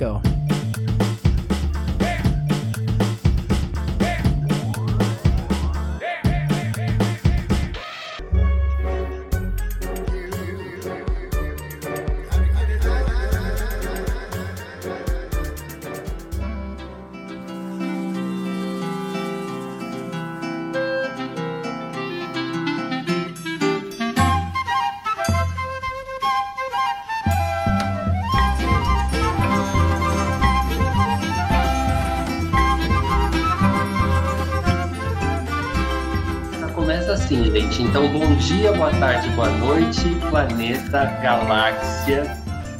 go. Dia, boa tarde, boa noite, planeta, galáxia.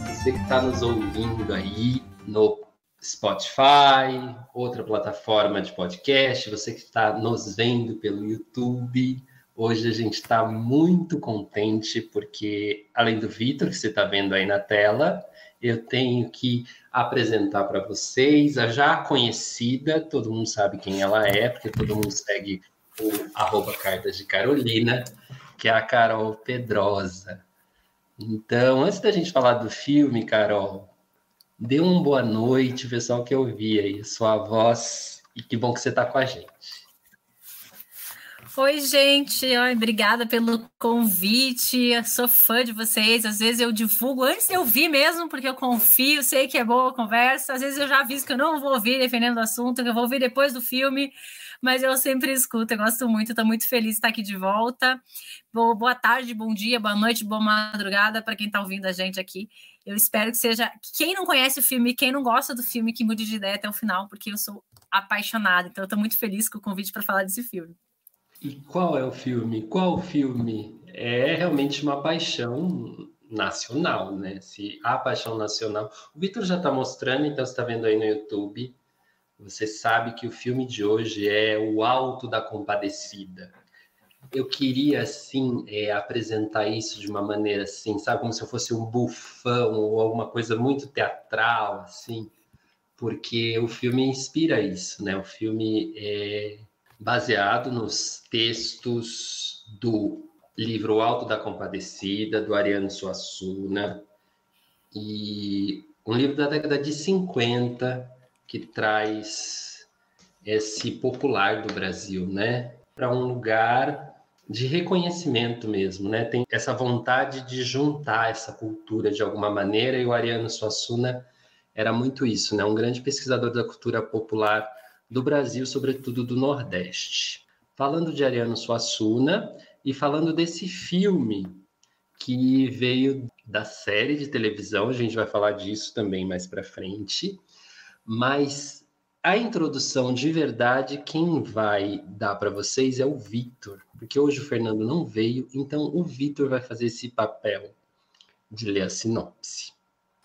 Você que está nos ouvindo aí no Spotify, outra plataforma de podcast, você que está nos vendo pelo YouTube. Hoje a gente está muito contente porque, além do Vitor, que você está vendo aí na tela, eu tenho que apresentar para vocês a já conhecida, todo mundo sabe quem ela é, porque todo mundo segue o arroba Cartas de Carolina, que é a Carol Pedrosa. Então, antes da gente falar do filme, Carol, dê uma boa noite, pessoal que eu vi aí, sua voz, e que bom que você está com a gente. Oi, gente. Ai, obrigada pelo convite. Eu sou fã de vocês. Às vezes eu divulgo antes de eu ouvir mesmo, porque eu confio, sei que é boa a conversa. Às vezes eu já aviso que eu não vou ouvir, dependendo do assunto, que eu vou ouvir depois do filme. Mas eu sempre escuto, eu gosto muito, estou muito feliz de estar aqui de volta. Boa tarde, bom dia, boa noite, boa madrugada para quem está ouvindo a gente aqui. Eu espero que seja. Quem não conhece o filme, quem não gosta do filme, que mude de ideia até o final, porque eu sou apaixonada. Então, eu estou muito feliz com o convite para falar desse filme. E qual é o filme? Qual filme? É realmente uma paixão nacional, né? Se a paixão nacional. O Vitor já está mostrando, então você está vendo aí no YouTube. Você sabe que o filme de hoje é O Alto da Compadecida. Eu queria, assim, é, apresentar isso de uma maneira assim, sabe? Como se eu fosse um bufão ou alguma coisa muito teatral, assim. Porque o filme inspira isso, né? O filme é baseado nos textos do livro O Alto da Compadecida, do Ariano Suassuna, e um livro da década de 50 que traz esse popular do Brasil, né, para um lugar de reconhecimento mesmo, né? Tem essa vontade de juntar essa cultura de alguma maneira e o Ariano Suassuna era muito isso, né? Um grande pesquisador da cultura popular do Brasil, sobretudo do Nordeste. Falando de Ariano Suassuna e falando desse filme que veio da série de televisão, a gente vai falar disso também mais para frente, mas a introdução de verdade, quem vai dar para vocês é o Vitor, porque hoje o Fernando não veio, então o Vitor vai fazer esse papel de ler a sinopse.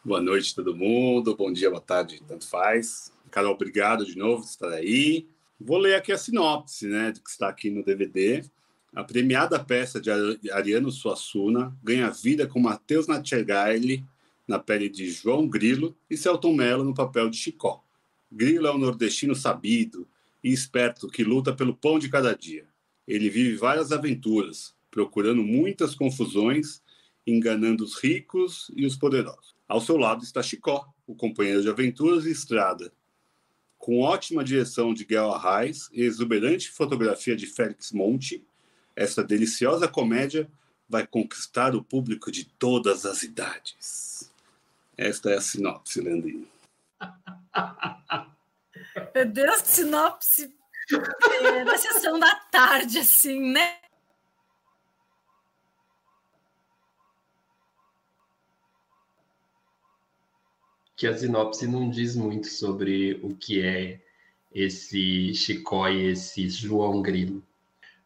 Boa noite, todo mundo. Bom dia, boa tarde, tanto faz. Carol, obrigado de novo por estar aí. Vou ler aqui a sinopse, né, do que está aqui no DVD. A premiada peça de Ariano Suassuna ganha vida com Matheus Natchergaile na pele de João Grilo e Celton Mello no papel de Chicó. Grilo é um nordestino sabido e esperto que luta pelo pão de cada dia. Ele vive várias aventuras, procurando muitas confusões, enganando os ricos e os poderosos. Ao seu lado está Chicó, o companheiro de aventuras e estrada, com ótima direção de Guel Arraes e exuberante fotografia de Félix Monte, essa deliciosa comédia vai conquistar o público de todas as idades. Esta é a sinopse, Leandrinho. Meu Deus, sinopse é, na sessão da tarde, assim, né? que a sinopse não diz muito sobre o que é esse Chicó e esse João Grilo.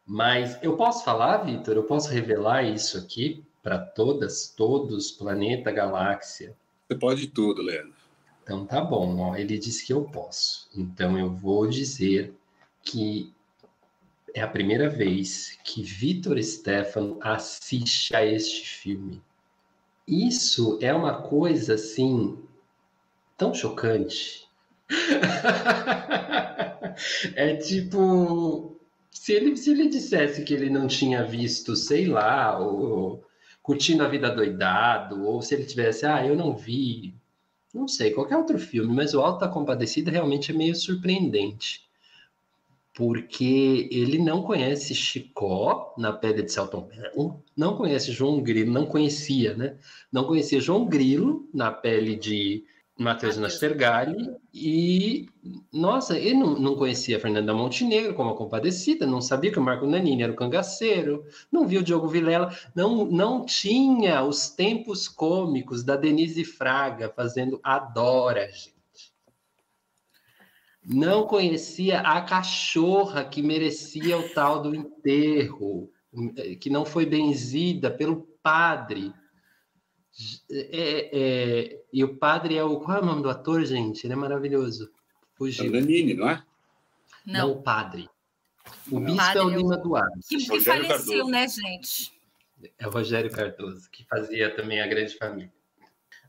Mas eu posso falar, Vitor? Eu posso revelar isso aqui para todas, todos, planeta, galáxia? Você pode tudo, Leandro. Então tá bom, ó, ele disse que eu posso. Então eu vou dizer que é a primeira vez que Vitor Stefano assiste a este filme. Isso é uma coisa assim tão chocante. é tipo. Se ele, se ele dissesse que ele não tinha visto, sei lá, ou, curtindo a vida doidado, ou se ele tivesse, ah, eu não vi não sei, qualquer outro filme, mas o Alto da Compadecida realmente é meio surpreendente. Porque ele não conhece Chicó na pele de Celton Mello, não conhece João Grilo, não conhecia, né? Não conhecia João Grilo na pele de Matheus Nastergalli e, nossa, ele não, não conhecia a Fernanda Montenegro como a compadecida, não sabia que o Marco Nanini era o cangaceiro, não viu o Diogo Vilela, não, não tinha os tempos cômicos da Denise Fraga fazendo Adora, gente. Não conhecia a cachorra que merecia o tal do enterro, que não foi benzida pelo padre é, é, e o padre é o. Qual é o nome do ator, gente? Ele é maravilhoso. Fugiu. É o Nanini, não é? Não, não o padre. O não. bispo padre é o Lima Duarte. Que, que faleceu, Cardoso. né, gente? É o Rogério Cardoso, que fazia também a Grande Família.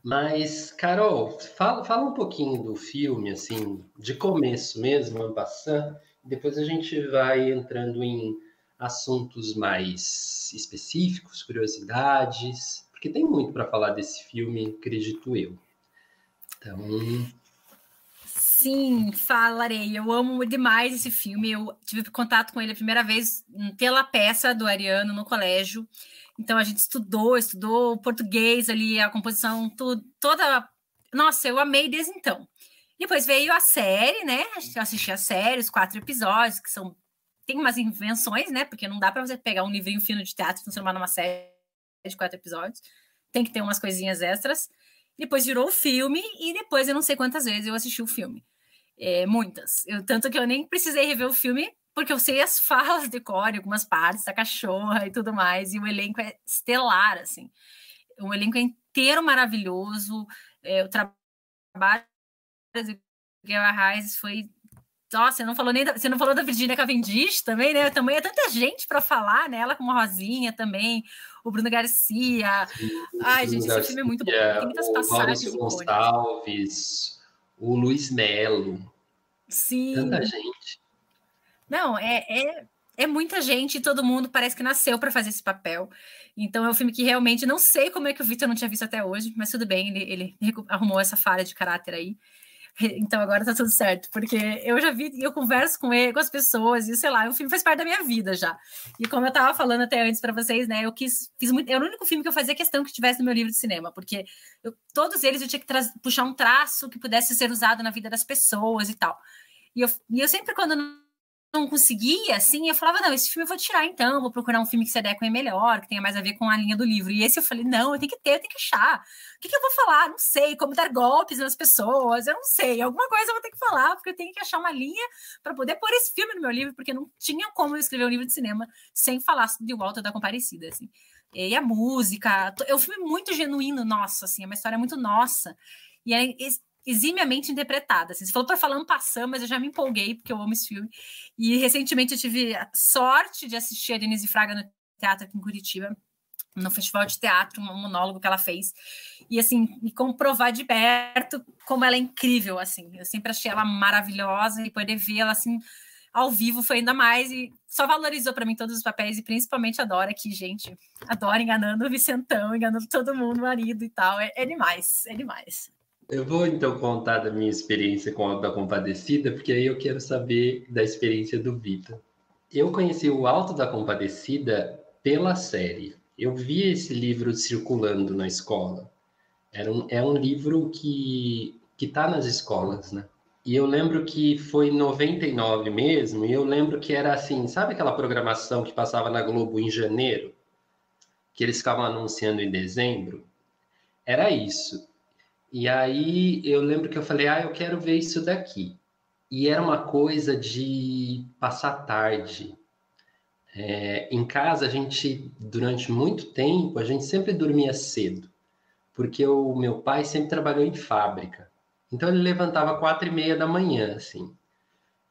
Mas, Carol, fala, fala um pouquinho do filme, assim, de começo mesmo, Ambassan, depois a gente vai entrando em assuntos mais específicos, curiosidades porque tem muito para falar desse filme, acredito eu. Então. Sim, falarei. Eu amo demais esse filme. Eu tive contato com ele a primeira vez pela peça do Ariano no colégio. Então a gente estudou, estudou português ali, a composição, tudo, toda. Nossa, eu amei desde então. Depois veio a série, né? Eu assisti a série, os quatro episódios, que são. Tem umas invenções, né? Porque não dá para você pegar um livrinho fino de teatro e transformar numa série de quatro episódios. Tem que ter umas coisinhas extras. Depois virou o filme e depois eu não sei quantas vezes eu assisti o filme. É, muitas. Eu, tanto que eu nem precisei rever o filme, porque eu sei as falas de core, algumas partes da cachorra e tudo mais. E o elenco é estelar, assim. O elenco é inteiro maravilhoso. É, o trabalho de Guerra Reis foi nossa, você não falou nem da, você não falou da Virginia Cavendish também, né? Também é tanta gente para falar, né? Ela como a Rosinha também, o Bruno Garcia. Sim, Ai, gente, Garcia, esse filme é muito bom. Tem muitas o passagens. Maurício Gonçalves, o Luiz Melo. Sim. Tanta gente. Não, é, é, é muita gente e todo mundo parece que nasceu para fazer esse papel. Então é um filme que realmente não sei como é que o Victor não tinha visto até hoje, mas tudo bem, ele, ele arrumou essa falha de caráter aí. Então agora tá tudo certo, porque eu já vi, eu converso com ele, com as pessoas, e sei lá, o filme faz parte da minha vida já. E como eu tava falando até antes para vocês, né, eu quis, fiz muito, era o único filme que eu fazia questão que tivesse no meu livro de cinema, porque eu, todos eles eu tinha que puxar um traço que pudesse ser usado na vida das pessoas e tal. E eu, e eu sempre, quando não conseguia, assim, eu falava, não, esse filme eu vou tirar então, vou procurar um filme que se adeque melhor, que tenha mais a ver com a linha do livro. E esse eu falei, não, eu tenho que ter, eu tenho que achar. O que, que eu vou falar? Não sei, como dar golpes nas pessoas, eu não sei. Alguma coisa eu vou ter que falar, porque eu tenho que achar uma linha para poder pôr esse filme no meu livro, porque não tinha como eu escrever um livro de cinema sem falar de Walter da Comparecida, assim. E a música, é um filme muito genuíno, nossa, assim, é uma história muito nossa. E é eximiamente interpretada. Assim, você falou para falar um passando, mas eu já me empolguei, porque eu amo esse filme. E recentemente eu tive a sorte de assistir a Denise Fraga no teatro aqui em Curitiba, no festival de teatro, um monólogo que ela fez. E assim, me comprovar de perto como ela é incrível, assim. Eu sempre achei ela maravilhosa e poder vê-la assim ao vivo foi ainda mais e só valorizou para mim todos os papéis e principalmente a Dora que, gente, adora enganando o Vicentão, enganando todo mundo, o marido e tal. É, é demais, é demais. Eu vou então contar da minha experiência com a da Compadecida, porque aí eu quero saber da experiência do Vitor. Eu conheci o Alto da Compadecida pela série. Eu vi esse livro circulando na escola. Era um, é um livro que que está nas escolas, né? E eu lembro que foi em 99 mesmo, e eu lembro que era assim, sabe aquela programação que passava na Globo em janeiro? Que eles ficavam anunciando em dezembro? Era isso. E aí eu lembro que eu falei, ah, eu quero ver isso daqui. E era uma coisa de passar tarde. É, em casa, a gente, durante muito tempo, a gente sempre dormia cedo, porque o meu pai sempre trabalhou em fábrica. Então ele levantava quatro e meia da manhã, assim.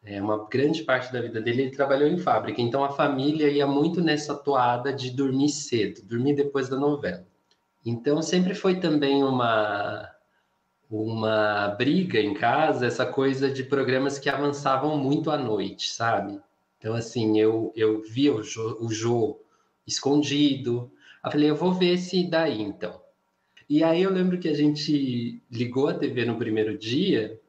É, uma grande parte da vida dele ele trabalhou em fábrica. Então a família ia muito nessa toada de dormir cedo, dormir depois da novela. Então sempre foi também uma uma briga em casa, essa coisa de programas que avançavam muito à noite, sabe? Então, assim, eu, eu via o Jô, o escondido. Eu falei, eu vou ver se daí, então. E aí eu lembro que a gente ligou a TV no primeiro dia,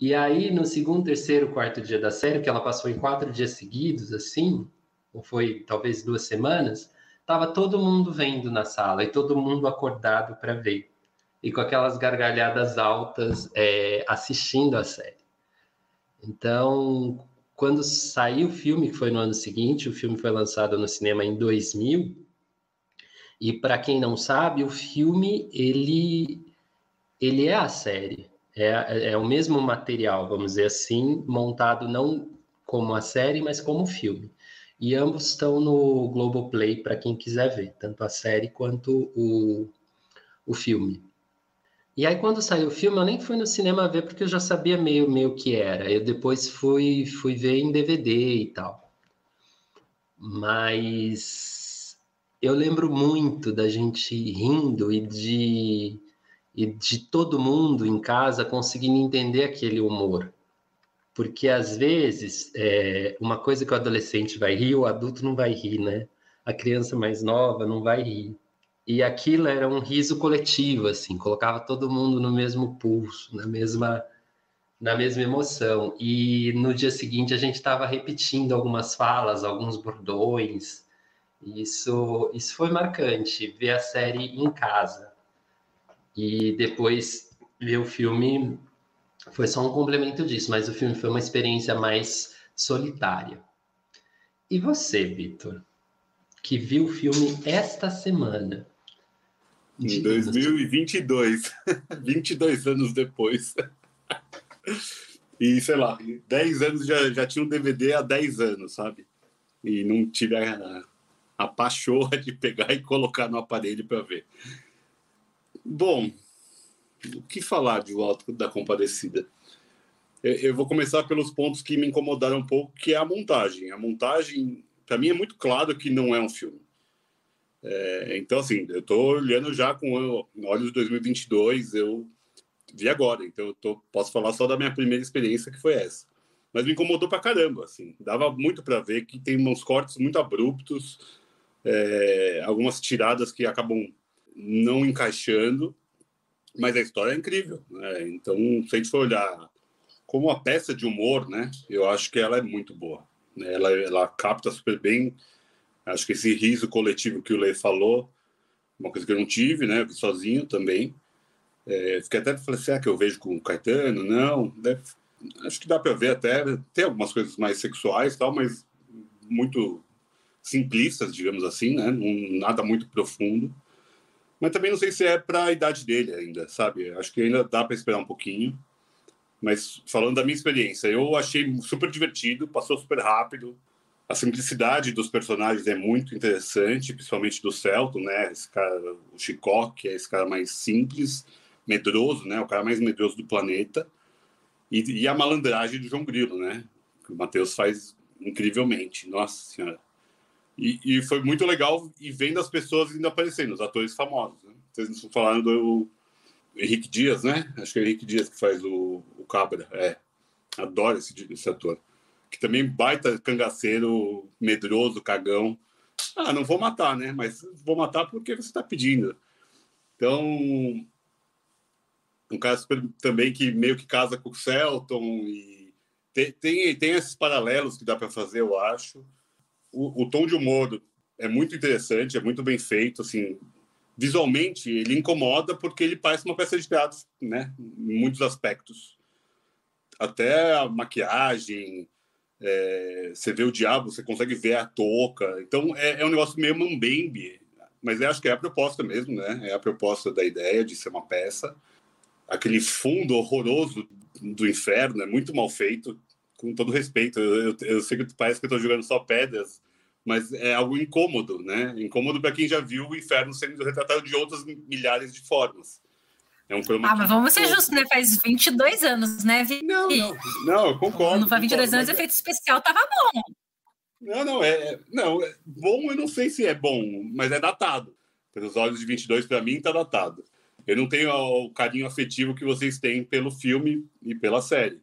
e aí no segundo, terceiro, quarto dia da série, que ela passou em quatro dias seguidos, assim, ou foi talvez duas semanas, tava todo mundo vendo na sala e todo mundo acordado para ver. E com aquelas gargalhadas altas é, assistindo a série. Então, quando saiu o filme, que foi no ano seguinte, o filme foi lançado no cinema em 2000. E para quem não sabe, o filme ele ele é a série, é, é o mesmo material, vamos dizer assim, montado não como a série, mas como filme. E ambos estão no Globoplay para quem quiser ver, tanto a série quanto o, o filme. E aí, quando saiu o filme, eu nem fui no cinema ver porque eu já sabia meio meio que era. Eu depois fui, fui ver em DVD e tal. Mas eu lembro muito da gente rindo e de, e de todo mundo em casa conseguindo entender aquele humor. Porque às vezes, é, uma coisa que o adolescente vai rir, o adulto não vai rir, né? A criança mais nova não vai rir. E aquilo era um riso coletivo, assim, colocava todo mundo no mesmo pulso, na mesma na mesma emoção. E no dia seguinte a gente estava repetindo algumas falas, alguns bordões. Isso isso foi marcante, ver a série em casa. E depois ver o filme foi só um complemento disso, mas o filme foi uma experiência mais solitária. E você, Vitor, que viu o filme esta semana? Em 2022, 22 anos depois. E sei lá, 10 anos já, já tinha um DVD há 10 anos, sabe? E não tive a, a pachorra de pegar e colocar no aparelho para ver. Bom, o que falar de O Alto da Compadecida? Eu vou começar pelos pontos que me incomodaram um pouco, que é a montagem. A montagem, para mim, é muito claro que não é um filme. É, então, assim, eu estou olhando já com olhos de 2022, eu vi agora, então eu tô, posso falar só da minha primeira experiência, que foi essa. Mas me incomodou pra caramba, assim, dava muito para ver que tem uns cortes muito abruptos, é, algumas tiradas que acabam não encaixando, mas a história é incrível, né? Então, se a gente for olhar como uma peça de humor, né, eu acho que ela é muito boa. Né? Ela, ela capta super bem Acho que esse riso coletivo que o Lê falou, uma coisa que eu não tive, né? Eu sozinho também. É, fiquei até falei, será que eu vejo com o Caetano? Não. Deve, acho que dá para ver até. Tem algumas coisas mais sexuais tal, mas muito simplistas, digamos assim, né? Nada muito profundo. Mas também não sei se é para a idade dele ainda, sabe? Acho que ainda dá para esperar um pouquinho. Mas falando da minha experiência, eu achei super divertido, passou super rápido a simplicidade dos personagens é muito interessante, principalmente do Celton, né? Esse cara, o Chicó, que é esse cara mais simples, medroso, né? O cara mais medroso do planeta. E, e a malandragem do João Grilo, né? Que o Matheus faz incrivelmente. Nossa Senhora. E, e, foi muito legal e vendo as pessoas ainda aparecendo, os atores famosos. Né? Vocês falando do Henrique Dias, né? Acho que é o Henrique Dias que faz o, o Cabra. É. Adoro esse, esse ator que também baita cangaceiro, medroso, cagão. Ah, não vou matar, né? Mas vou matar porque você está pedindo. Então, um cara também que meio que casa com o Celton e tem, tem, tem esses paralelos que dá para fazer, eu acho. O, o, tom de humor é muito interessante, é muito bem feito, assim, visualmente ele incomoda porque ele parece uma peça de teatro, né? Em muitos aspectos. Até a maquiagem, é, você vê o diabo, você consegue ver a touca. Então é, é um negócio meio mambembe, mas acho que é a proposta mesmo, né? É a proposta da ideia de ser uma peça. Aquele fundo horroroso do inferno é muito mal feito, com todo respeito. Eu, eu, eu sei que parece que eu estou jogando só pedras, mas é algo incômodo, né? Incômodo para quem já viu o inferno sendo retratado de outras milhares de formas. É um chroma Ah, mas vamos ser justos, né? Faz 22 anos, né, Vi? Não, não, não, eu concordo. Não faz 22 anos, o efeito especial tava bom. Não, não, é, é, não, é bom, eu não sei se é bom, mas é datado. Pelos olhos de 22, para mim, tá datado. Eu não tenho o carinho afetivo que vocês têm pelo filme e pela série.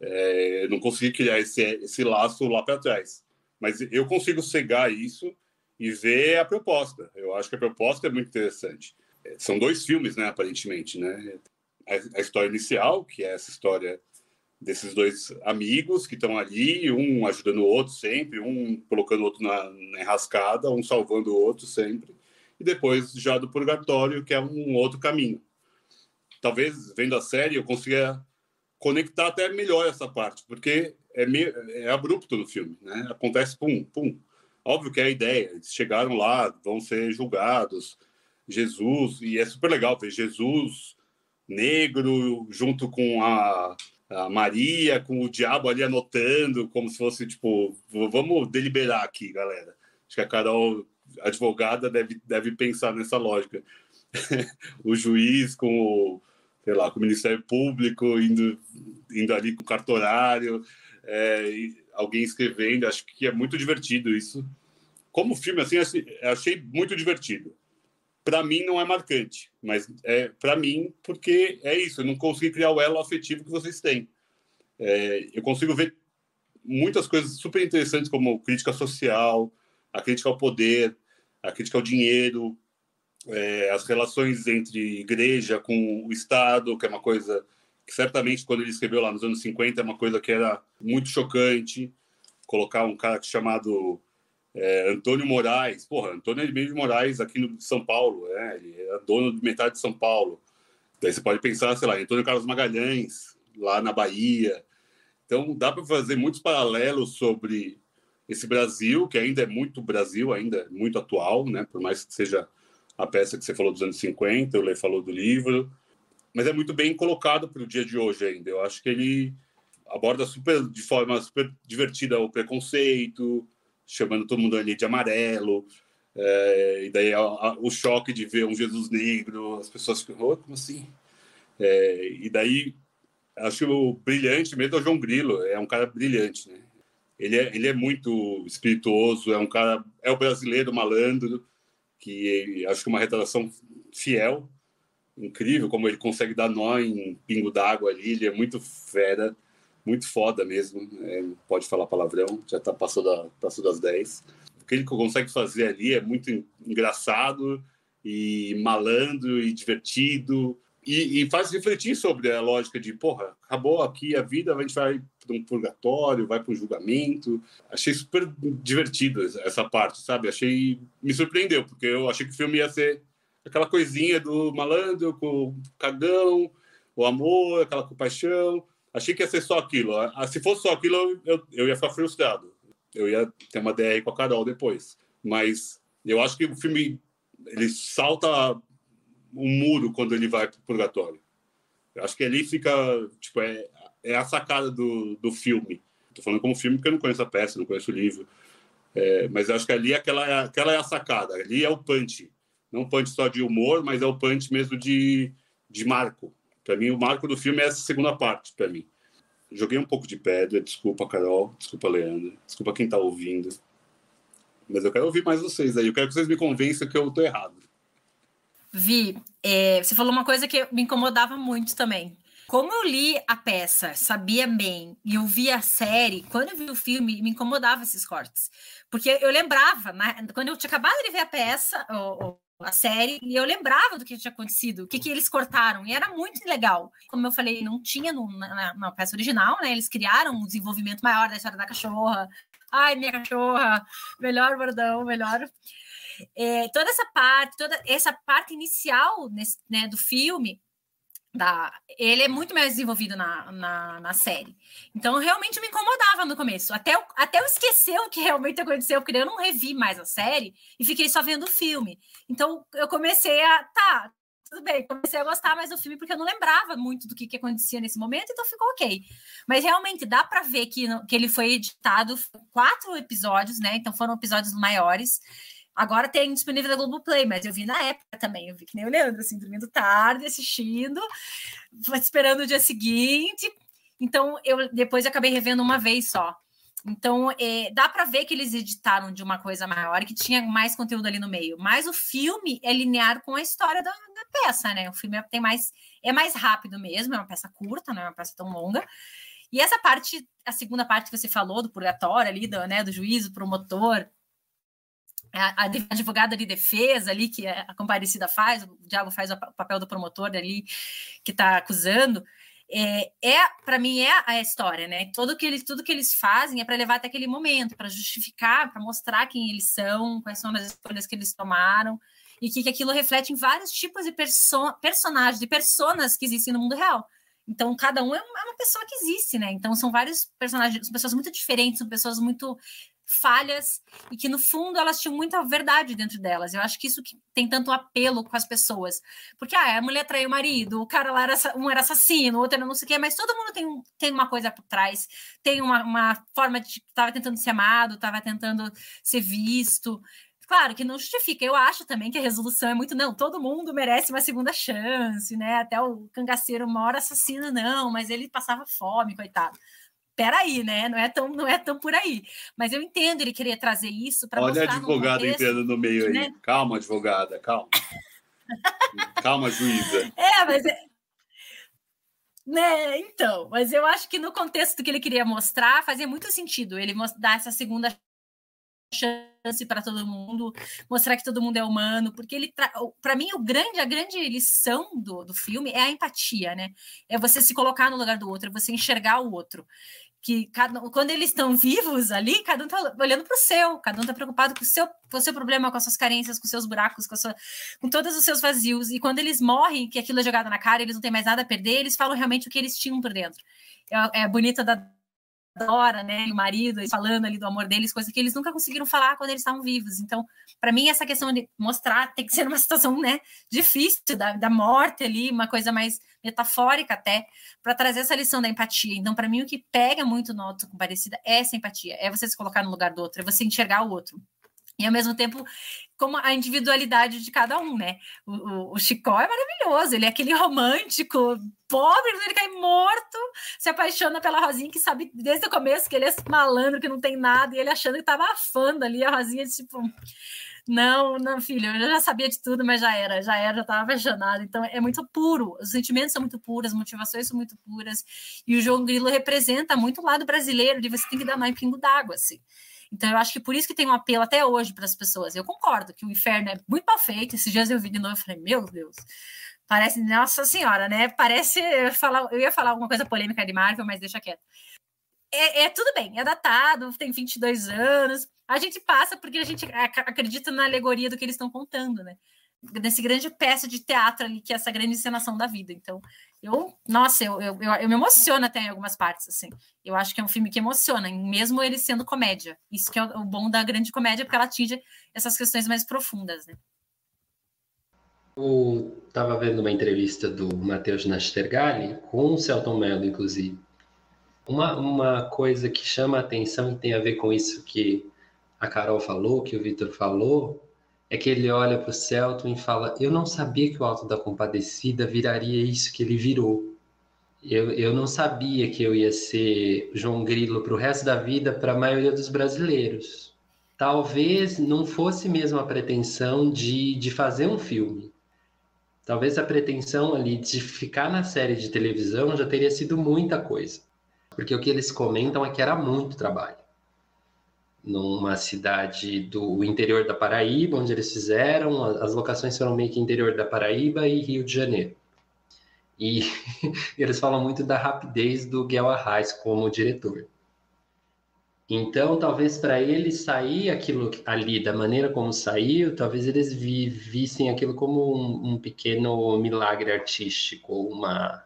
É, eu não consegui criar esse, esse laço lá para trás. Mas eu consigo cegar isso e ver a proposta. Eu acho que a proposta é muito interessante são dois filmes, né, aparentemente, né? A, história inicial, que é essa história desses dois amigos que estão ali, um ajudando o outro sempre, um colocando o outro na, na enrascada, um salvando o outro sempre, e depois já do purgatório, que é um outro caminho. Talvez vendo a série eu consiga conectar até melhor essa parte, porque é, meio, é abrupto no filme, né? Acontece pum, pum. Óbvio que é a ideia, eles chegaram lá, vão ser julgados, Jesus, e é super legal ver Jesus negro junto com a a Maria com o diabo ali anotando, como se fosse tipo, vamos deliberar aqui, galera. Acho que a Carol, advogada, deve, deve pensar nessa lógica. o juiz com o, sei lá, com o Ministério Público indo, indo ali com o cartorário, é, alguém escrevendo, acho que é muito divertido isso. Como filme, assim, achei muito divertido para mim não é marcante, mas é para mim porque é isso, eu não consegui criar o elo afetivo que vocês têm. É, eu consigo ver muitas coisas super interessantes como crítica social, a crítica ao poder, a crítica ao dinheiro, é, as relações entre igreja com o Estado, que é uma coisa que certamente quando ele escreveu lá nos anos 50 é uma coisa que era muito chocante. Colocar um cara chamado é, Antônio Moraes, porra, Antônio Hermínio de Moraes aqui no São Paulo, é, ele é dono de metade de São Paulo. Daí você pode pensar, sei lá, Antônio Carlos Magalhães, lá na Bahia. Então dá para fazer muitos paralelos sobre esse Brasil, que ainda é muito Brasil, ainda é muito atual, né? por mais que seja a peça que você falou dos anos 50, o Lê falou do livro, mas é muito bem colocado para o dia de hoje ainda. Eu acho que ele aborda super de forma super divertida o preconceito, chamando todo mundo ali de amarelo. É, e daí a, a, o choque de ver um Jesus negro, as pessoas ficam, oh, como assim? É, e daí acho o brilhante mesmo é o João Grilo, é um cara brilhante, né? Ele é, ele é muito espirituoso, é um cara, é o brasileiro malandro, que acho que uma retratação fiel, incrível, como ele consegue dar nó em pingo d'água ali, ele é muito fera muito foda mesmo. É, pode falar palavrão, já tá, passou, da, passou das 10. O que ele consegue fazer ali é muito engraçado e malandro e divertido. E, e, faz refletir sobre a lógica de, porra, acabou aqui a vida, a gente vai para um purgatório, vai para um julgamento. Achei super divertido essa parte, sabe? Achei. Me surpreendeu, porque eu achei que o filme ia ser aquela coisinha do malandro com o cagão, o amor, aquela compaixão. Achei que ia ser só aquilo. Ah, se fosse só aquilo, eu, eu ia ficar frustrado. Eu ia ter uma DR com a Carol depois. Mas eu acho que o filme ele salta um muro quando ele vai para o purgatório. Eu acho que ali fica, tipo, é, é a sacada do, do filme. Estou falando como filme porque eu não conheço a peça, não conheço o livro. É, mas acho que ali aquela é, aquela é a sacada. Ali é o punch. Não punch só de humor, mas é o punch mesmo de, de marco. Para mim, o marco do filme é essa segunda parte, para mim. Joguei um pouco de pedra, desculpa, Carol, desculpa, Leandro, desculpa quem está ouvindo. Mas eu quero ouvir mais vocês aí. Eu quero que vocês me convençam que eu estou errado. Vi, é, você falou uma coisa que me incomodava muito também. Como eu li a peça, sabia bem, e eu vi a série, quando eu vi o filme, me incomodava esses cortes. Porque eu lembrava, quando eu tinha acabado de ver a peça, ou, a série, e eu lembrava do que tinha acontecido, o que, que eles cortaram, e era muito legal. Como eu falei, não tinha no, na, na, peça original, né? Eles criaram um desenvolvimento maior da história da cachorra. Ai, minha cachorra, melhor bordão, melhor. É, toda essa parte, toda essa parte inicial nesse, né, do filme da, ele é muito mais desenvolvido na, na, na, série. Então, realmente me incomodava no começo. Até eu, até eu esquecer o que realmente aconteceu, porque eu não revi mais a série e fiquei só vendo o filme. Então, eu comecei a. Tá, tudo bem, comecei a gostar mais do filme porque eu não lembrava muito do que, que acontecia nesse momento, então ficou ok. Mas realmente dá para ver que, que ele foi editado quatro episódios, né? Então foram episódios maiores. Agora tem disponível na Globoplay, mas eu vi na época também. Eu vi que nem o Leandro, assim, dormindo tarde, assistindo, esperando o dia seguinte. Então, eu depois acabei revendo uma vez só. Então, é, dá para ver que eles editaram de uma coisa maior que tinha mais conteúdo ali no meio. Mas o filme é linear com a história da, da peça, né? O filme tem mais, é mais rápido mesmo, é uma peça curta, não é uma peça tão longa. E essa parte, a segunda parte que você falou do purgatório ali, do, né, do juízo, promotor, a, advogada de defesa ali, que a comparecida faz, o diabo faz o papel do promotor ali, que está acusando, é, é para mim é a história, né? Tudo que eles, tudo que eles fazem é para levar até aquele momento, para justificar, para mostrar quem eles são, quais são as escolhas que eles tomaram e que, que aquilo reflete em vários tipos de perso personagens, de personas que existem no mundo real. Então, cada um é é uma pessoa que existe, né? Então, são vários personagens, são pessoas muito diferentes, são pessoas muito falhas e que no fundo elas tinham muita verdade dentro delas. Eu acho que isso que tem tanto apelo com as pessoas. Porque ah, a mulher traiu o marido, o cara lá era, um era assassino, o outro era não sei o quê, mas todo mundo tem, tem uma coisa por trás, tem uma, uma forma de estava tentando ser amado, estava tentando ser visto. Claro que não justifica. Eu acho também que a resolução é muito, não, todo mundo merece uma segunda chance, né? Até o cangaceiro mora assassino, não, mas ele passava fome, coitado peraí, né? Não é tão, não é tão por aí. Mas eu entendo ele querer trazer isso para Olha a advogada entrando no meio né? aí. Calma, advogada, calma. calma, juíza. É, mas é... Né, então, mas eu acho que no contexto que ele queria mostrar, fazia muito sentido ele dar essa segunda chance para todo mundo, mostrar que todo mundo é humano, porque ele para mim o grande a grande lição do, do filme é a empatia, né? É você se colocar no lugar do outro, é você enxergar o outro que cada, quando eles estão vivos ali, cada um está olhando para o seu, cada um está preocupado com o, seu, com o seu problema, com as suas carências, com os seus buracos, com, sua, com todos os seus vazios. E quando eles morrem, que aquilo é jogado na cara, eles não têm mais nada a perder, eles falam realmente o que eles tinham por dentro. É, é bonita da Dora, né, e o marido, falando ali do amor deles, coisa que eles nunca conseguiram falar quando eles estavam vivos. Então, para mim, essa questão de mostrar tem que ser uma situação, né, difícil, da, da morte ali, uma coisa mais metafórica até, para trazer essa lição da empatia. Então, para mim, o que pega muito no Autocomparecida é essa empatia, é você se colocar no lugar do outro, é você enxergar o outro. E ao mesmo tempo, como a individualidade de cada um, né? O, o, o Chicó é maravilhoso, ele é aquele romântico, pobre, ele cai morto, se apaixona pela Rosinha, que sabe desde o começo que ele é malandro, que não tem nada, e ele achando que tava afando ali, a Rosinha, tipo, não, não, filho, eu já sabia de tudo, mas já era, já era, já tava apaixonado. Então é muito puro, os sentimentos são muito puros, as motivações são muito puras, e o João Grilo representa muito o lado brasileiro, de você tem que dar mais pingo d'água, assim. Então, eu acho que por isso que tem um apelo até hoje para as pessoas. Eu concordo que o inferno é muito mal feito. Esses dias eu vi de novo e falei, meu Deus, parece, nossa senhora, né? Parece. Eu, falar, eu ia falar alguma coisa polêmica de Marvel, mas deixa quieto. É, é, tudo bem, é datado, tem 22 anos. A gente passa porque a gente acredita na alegoria do que eles estão contando, né? Nesse grande peça de teatro ali, que é essa grande encenação da vida. Então, eu, nossa, eu, eu, eu, me emociono até em algumas partes, assim. Eu acho que é um filme que emociona, mesmo ele sendo comédia. Isso que é o, bom da grande comédia, porque ela atinge essas questões mais profundas, né? Eu estava vendo uma entrevista do Matheus Nastergalli com o Celton Mello, inclusive. Uma, uma coisa que chama a atenção e tem a ver com isso que a Carol falou, que o Vitor falou, é que ele olha para o Celton e fala: Eu não sabia que o Alto da Compadecida viraria isso que ele virou. Eu, eu não sabia que eu ia ser João Grilo para o resto da vida para a maioria dos brasileiros. Talvez não fosse mesmo a pretensão de, de fazer um filme. Talvez a pretensão ali de ficar na série de televisão já teria sido muita coisa. Porque o que eles comentam é que era muito trabalho numa cidade do interior da Paraíba, onde eles fizeram. As locações foram meio que interior da Paraíba e Rio de Janeiro. E eles falam muito da rapidez do Guel Arraes como diretor. Então, talvez para eles sair aquilo ali da maneira como saiu, talvez eles vi, vissem aquilo como um, um pequeno milagre artístico, uma,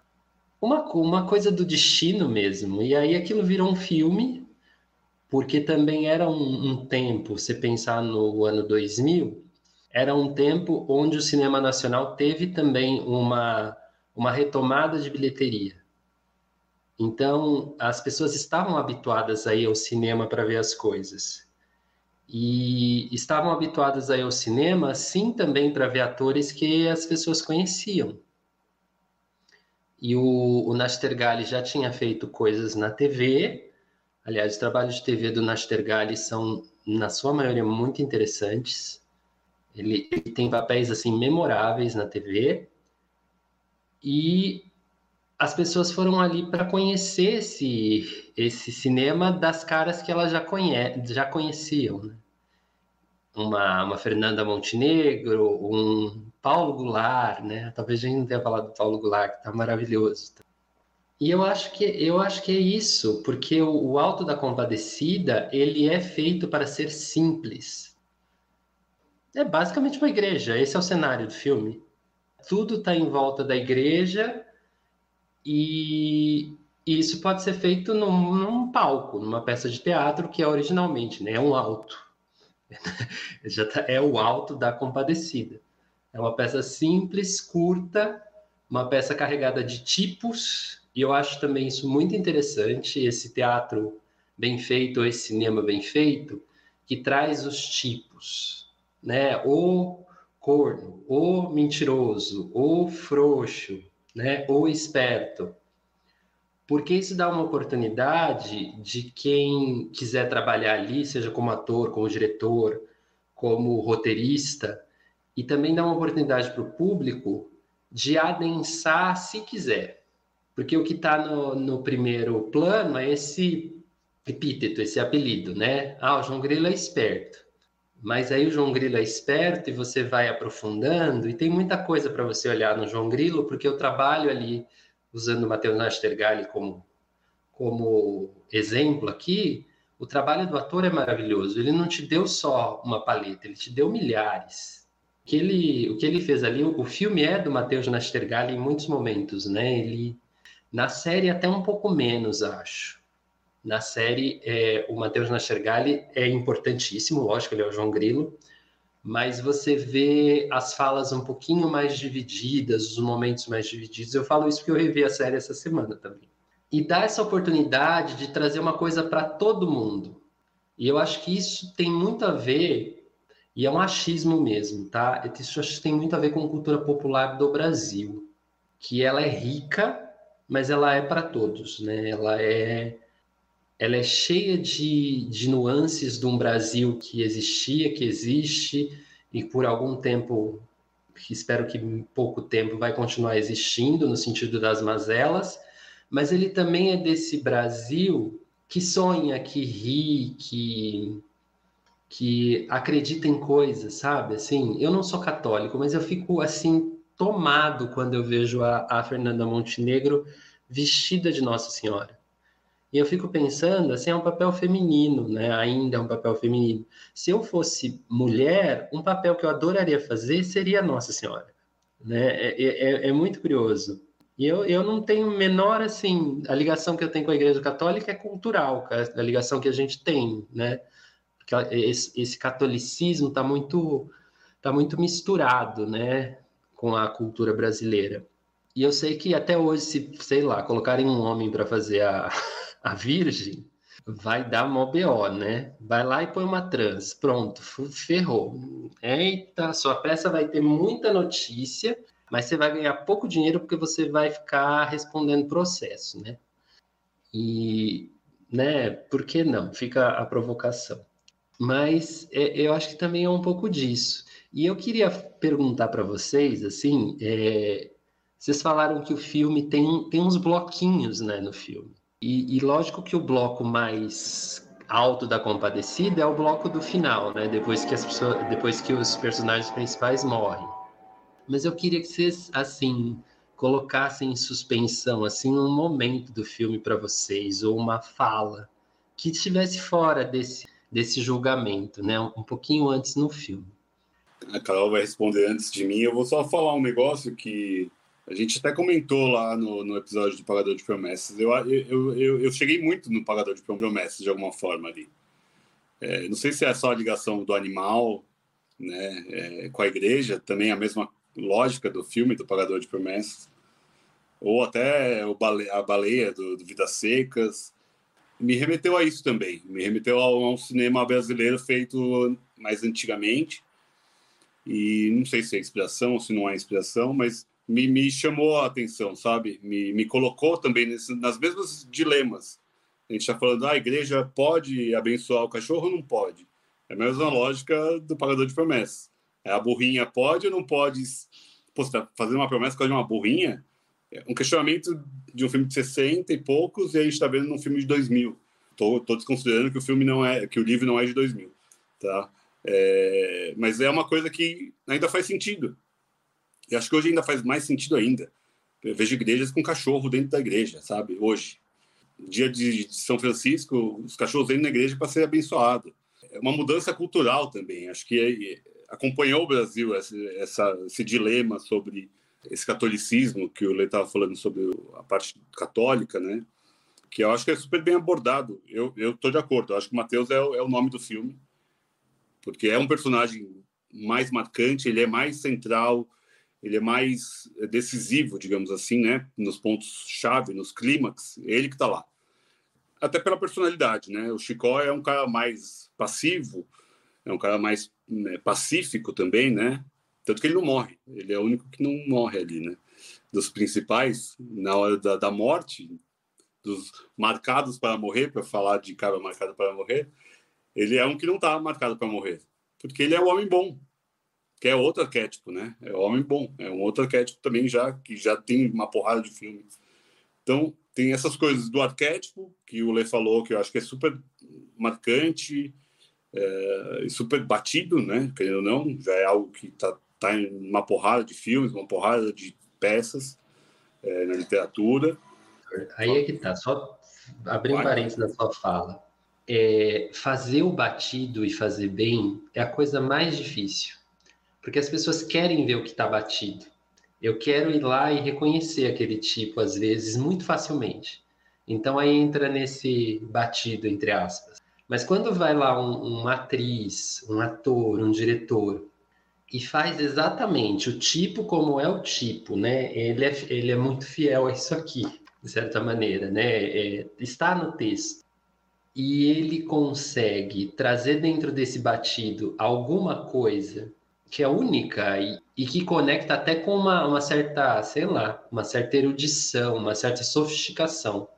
uma, uma coisa do destino mesmo. E aí aquilo virou um filme porque também era um, um tempo, se pensar no ano 2000, era um tempo onde o cinema nacional teve também uma, uma retomada de bilheteria. Então, as pessoas estavam habituadas aí ao cinema para ver as coisas. E estavam habituadas aí ao cinema, sim, também para ver atores que as pessoas conheciam. E o, o Nastergalli já tinha feito coisas na TV, Aliás, os trabalhos de TV do Nastergalli são, na sua maioria, muito interessantes. Ele, ele tem papéis assim memoráveis na TV e as pessoas foram ali para conhecer esse, esse cinema das caras que elas já, conhe já conheciam. Né? uma, uma Fernanda Montenegro, um Paulo Goulart, né? Talvez a gente não tenha falado do Paulo Goulart, que está maravilhoso. E eu acho que eu acho que é isso, porque o, o Alto da Compadecida ele é feito para ser simples. É basicamente uma igreja. Esse é o cenário do filme. Tudo está em volta da igreja e, e isso pode ser feito num, num, palco, numa peça de teatro que é originalmente, né? É um alto. Já tá, é o alto da Compadecida. É uma peça simples, curta, uma peça carregada de tipos e eu acho também isso muito interessante, esse teatro bem feito, esse cinema bem feito, que traz os tipos, né? O corno, o mentiroso, o frouxo, né? O esperto. Porque isso dá uma oportunidade de quem quiser trabalhar ali, seja como ator, como diretor, como roteirista, e também dá uma oportunidade para o público de adensar se quiser. Porque o que está no, no, primeiro plano é esse epíteto, esse apelido, né? Ah, o João Grilo é esperto. Mas aí o João Grilo é esperto e você vai aprofundando, e tem muita coisa para você olhar no João Grilo, porque eu trabalho ali, usando o Matheus Nastergalli como, como exemplo aqui, o trabalho do ator é maravilhoso. Ele não te deu só uma paleta, ele te deu milhares. O que ele, o que ele fez ali, o filme é do Matheus Nastergalli em muitos momentos, né? Ele na série, até um pouco menos, acho. Na série, é, o Matheus Nastergalli é importantíssimo, lógico, ele é o João Grilo, mas você vê as falas um pouquinho mais divididas, os momentos mais divididos. Eu falo isso porque eu revi a série essa semana também. E dá essa oportunidade de trazer uma coisa para todo mundo. E eu acho que isso tem muito a ver, e é um achismo mesmo, tá? Isso acho que tem muito a ver com a cultura popular do Brasil, que ela é rica mas ela é para todos, né? Ela é ela é cheia de, de nuances de um Brasil que existia, que existe e por algum tempo, espero que em pouco tempo, vai continuar existindo no sentido das mazelas, mas ele também é desse Brasil que sonha, que ri, que que acredita em coisas, sabe? Assim, eu não sou católico, mas eu fico assim tomado quando eu vejo a, a Fernanda Montenegro vestida de Nossa Senhora. E eu fico pensando, assim, é um papel feminino, né? Ainda é um papel feminino. Se eu fosse mulher, um papel que eu adoraria fazer seria Nossa Senhora, né? É, é, é, é muito curioso. E eu, eu não tenho menor, assim, a ligação que eu tenho com a Igreja Católica é cultural, a ligação que a gente tem, né? Esse, esse catolicismo está muito, tá muito misturado, né? Com a cultura brasileira. E eu sei que até hoje, se, sei lá, colocarem um homem para fazer a, a virgem, vai dar mó BO, né? Vai lá e põe uma trans. Pronto, ferrou. Eita, sua peça vai ter muita notícia, mas você vai ganhar pouco dinheiro porque você vai ficar respondendo processo, né? E, né, por que não? Fica a provocação. Mas é, eu acho que também é um pouco disso. E eu queria perguntar para vocês, assim, é, vocês falaram que o filme tem, tem uns bloquinhos, né, no filme. E, e, lógico que o bloco mais alto da Compadecida é o bloco do final, né, depois que as pessoas, depois que os personagens principais morrem. Mas eu queria que vocês, assim, colocassem em suspensão, assim, um momento do filme para vocês ou uma fala que estivesse fora desse desse julgamento, né, um pouquinho antes no filme a Carol vai responder antes de mim. Eu vou só falar um negócio que a gente até comentou lá no, no episódio do Pagador de Promessas. Eu, eu, eu, eu, cheguei muito no Pagador de Promessas de alguma forma ali. É, não sei se é só a ligação do animal né, é, com a igreja, também a mesma lógica do filme do Pagador de Promessas, ou até bale, a baleia do, do Vidas Secas. Me remeteu a isso também. Me remeteu ao, ao cinema brasileiro feito mais antigamente e não sei se é inspiração ou se não é inspiração, mas me, me chamou a atenção, sabe? Me, me colocou também nesse, nas mesmas dilemas. A gente está falando, ah, a igreja pode abençoar o cachorro ou não pode? É a mesma lógica do pagador de promessas. É, a burrinha pode ou não pode? Pô, você tá fazendo uma promessa com uma burrinha? É um questionamento de um filme de 60 e poucos e a gente está vendo num filme de 2000. Tô, tô desconsiderando que o filme não é, que o livro não é de 2000, tá? É, mas é uma coisa que ainda faz sentido. E acho que hoje ainda faz mais sentido ainda. Eu vejo igrejas com cachorro dentro da igreja, sabe? Hoje. Dia de São Francisco, os cachorros dentro da igreja para ser abençoado. É uma mudança cultural também. Acho que é, acompanhou o Brasil esse, essa, esse dilema sobre esse catolicismo que o Lê estava falando sobre a parte católica, né? Que eu acho que é super bem abordado. Eu estou de acordo. Eu acho que Mateus é, é o nome do filme porque é um personagem mais marcante, ele é mais central, ele é mais decisivo, digamos assim, né? Nos pontos chave, nos clímax, ele que está lá. Até pela personalidade, né? O Chicó é um cara mais passivo, é um cara mais né, pacífico também, né? Tanto que ele não morre, ele é o único que não morre ali, né? Dos principais, na hora da, da morte, dos marcados para morrer, para falar de cara marcado para morrer, ele é um que não está marcado para morrer, porque ele é o homem bom, que é outro arquétipo, né? É o homem bom, é um outro arquétipo também já que já tem uma porrada de filme. Então tem essas coisas do arquétipo que o Lê falou, que eu acho que é super marcante é, e super batido, né? Querendo ou não, já é algo que está tá em uma porrada de filmes, uma porrada de peças é, na literatura. Aí é que tá, só abrir um parênteses na sua fala é, fazer o batido e fazer bem é a coisa mais difícil, porque as pessoas querem ver o que está batido. Eu quero ir lá e reconhecer aquele tipo, às vezes, muito facilmente. Então aí entra nesse batido, entre aspas. Mas quando vai lá um, uma atriz, um ator, um diretor, e faz exatamente o tipo como é o tipo, né? Ele é, ele é muito fiel a isso aqui, de certa maneira, né? É, está no texto e ele consegue trazer dentro desse batido alguma coisa que é única e, e que conecta até com uma, uma, certa, sei lá, uma certa erudição, uma certa sofisticação.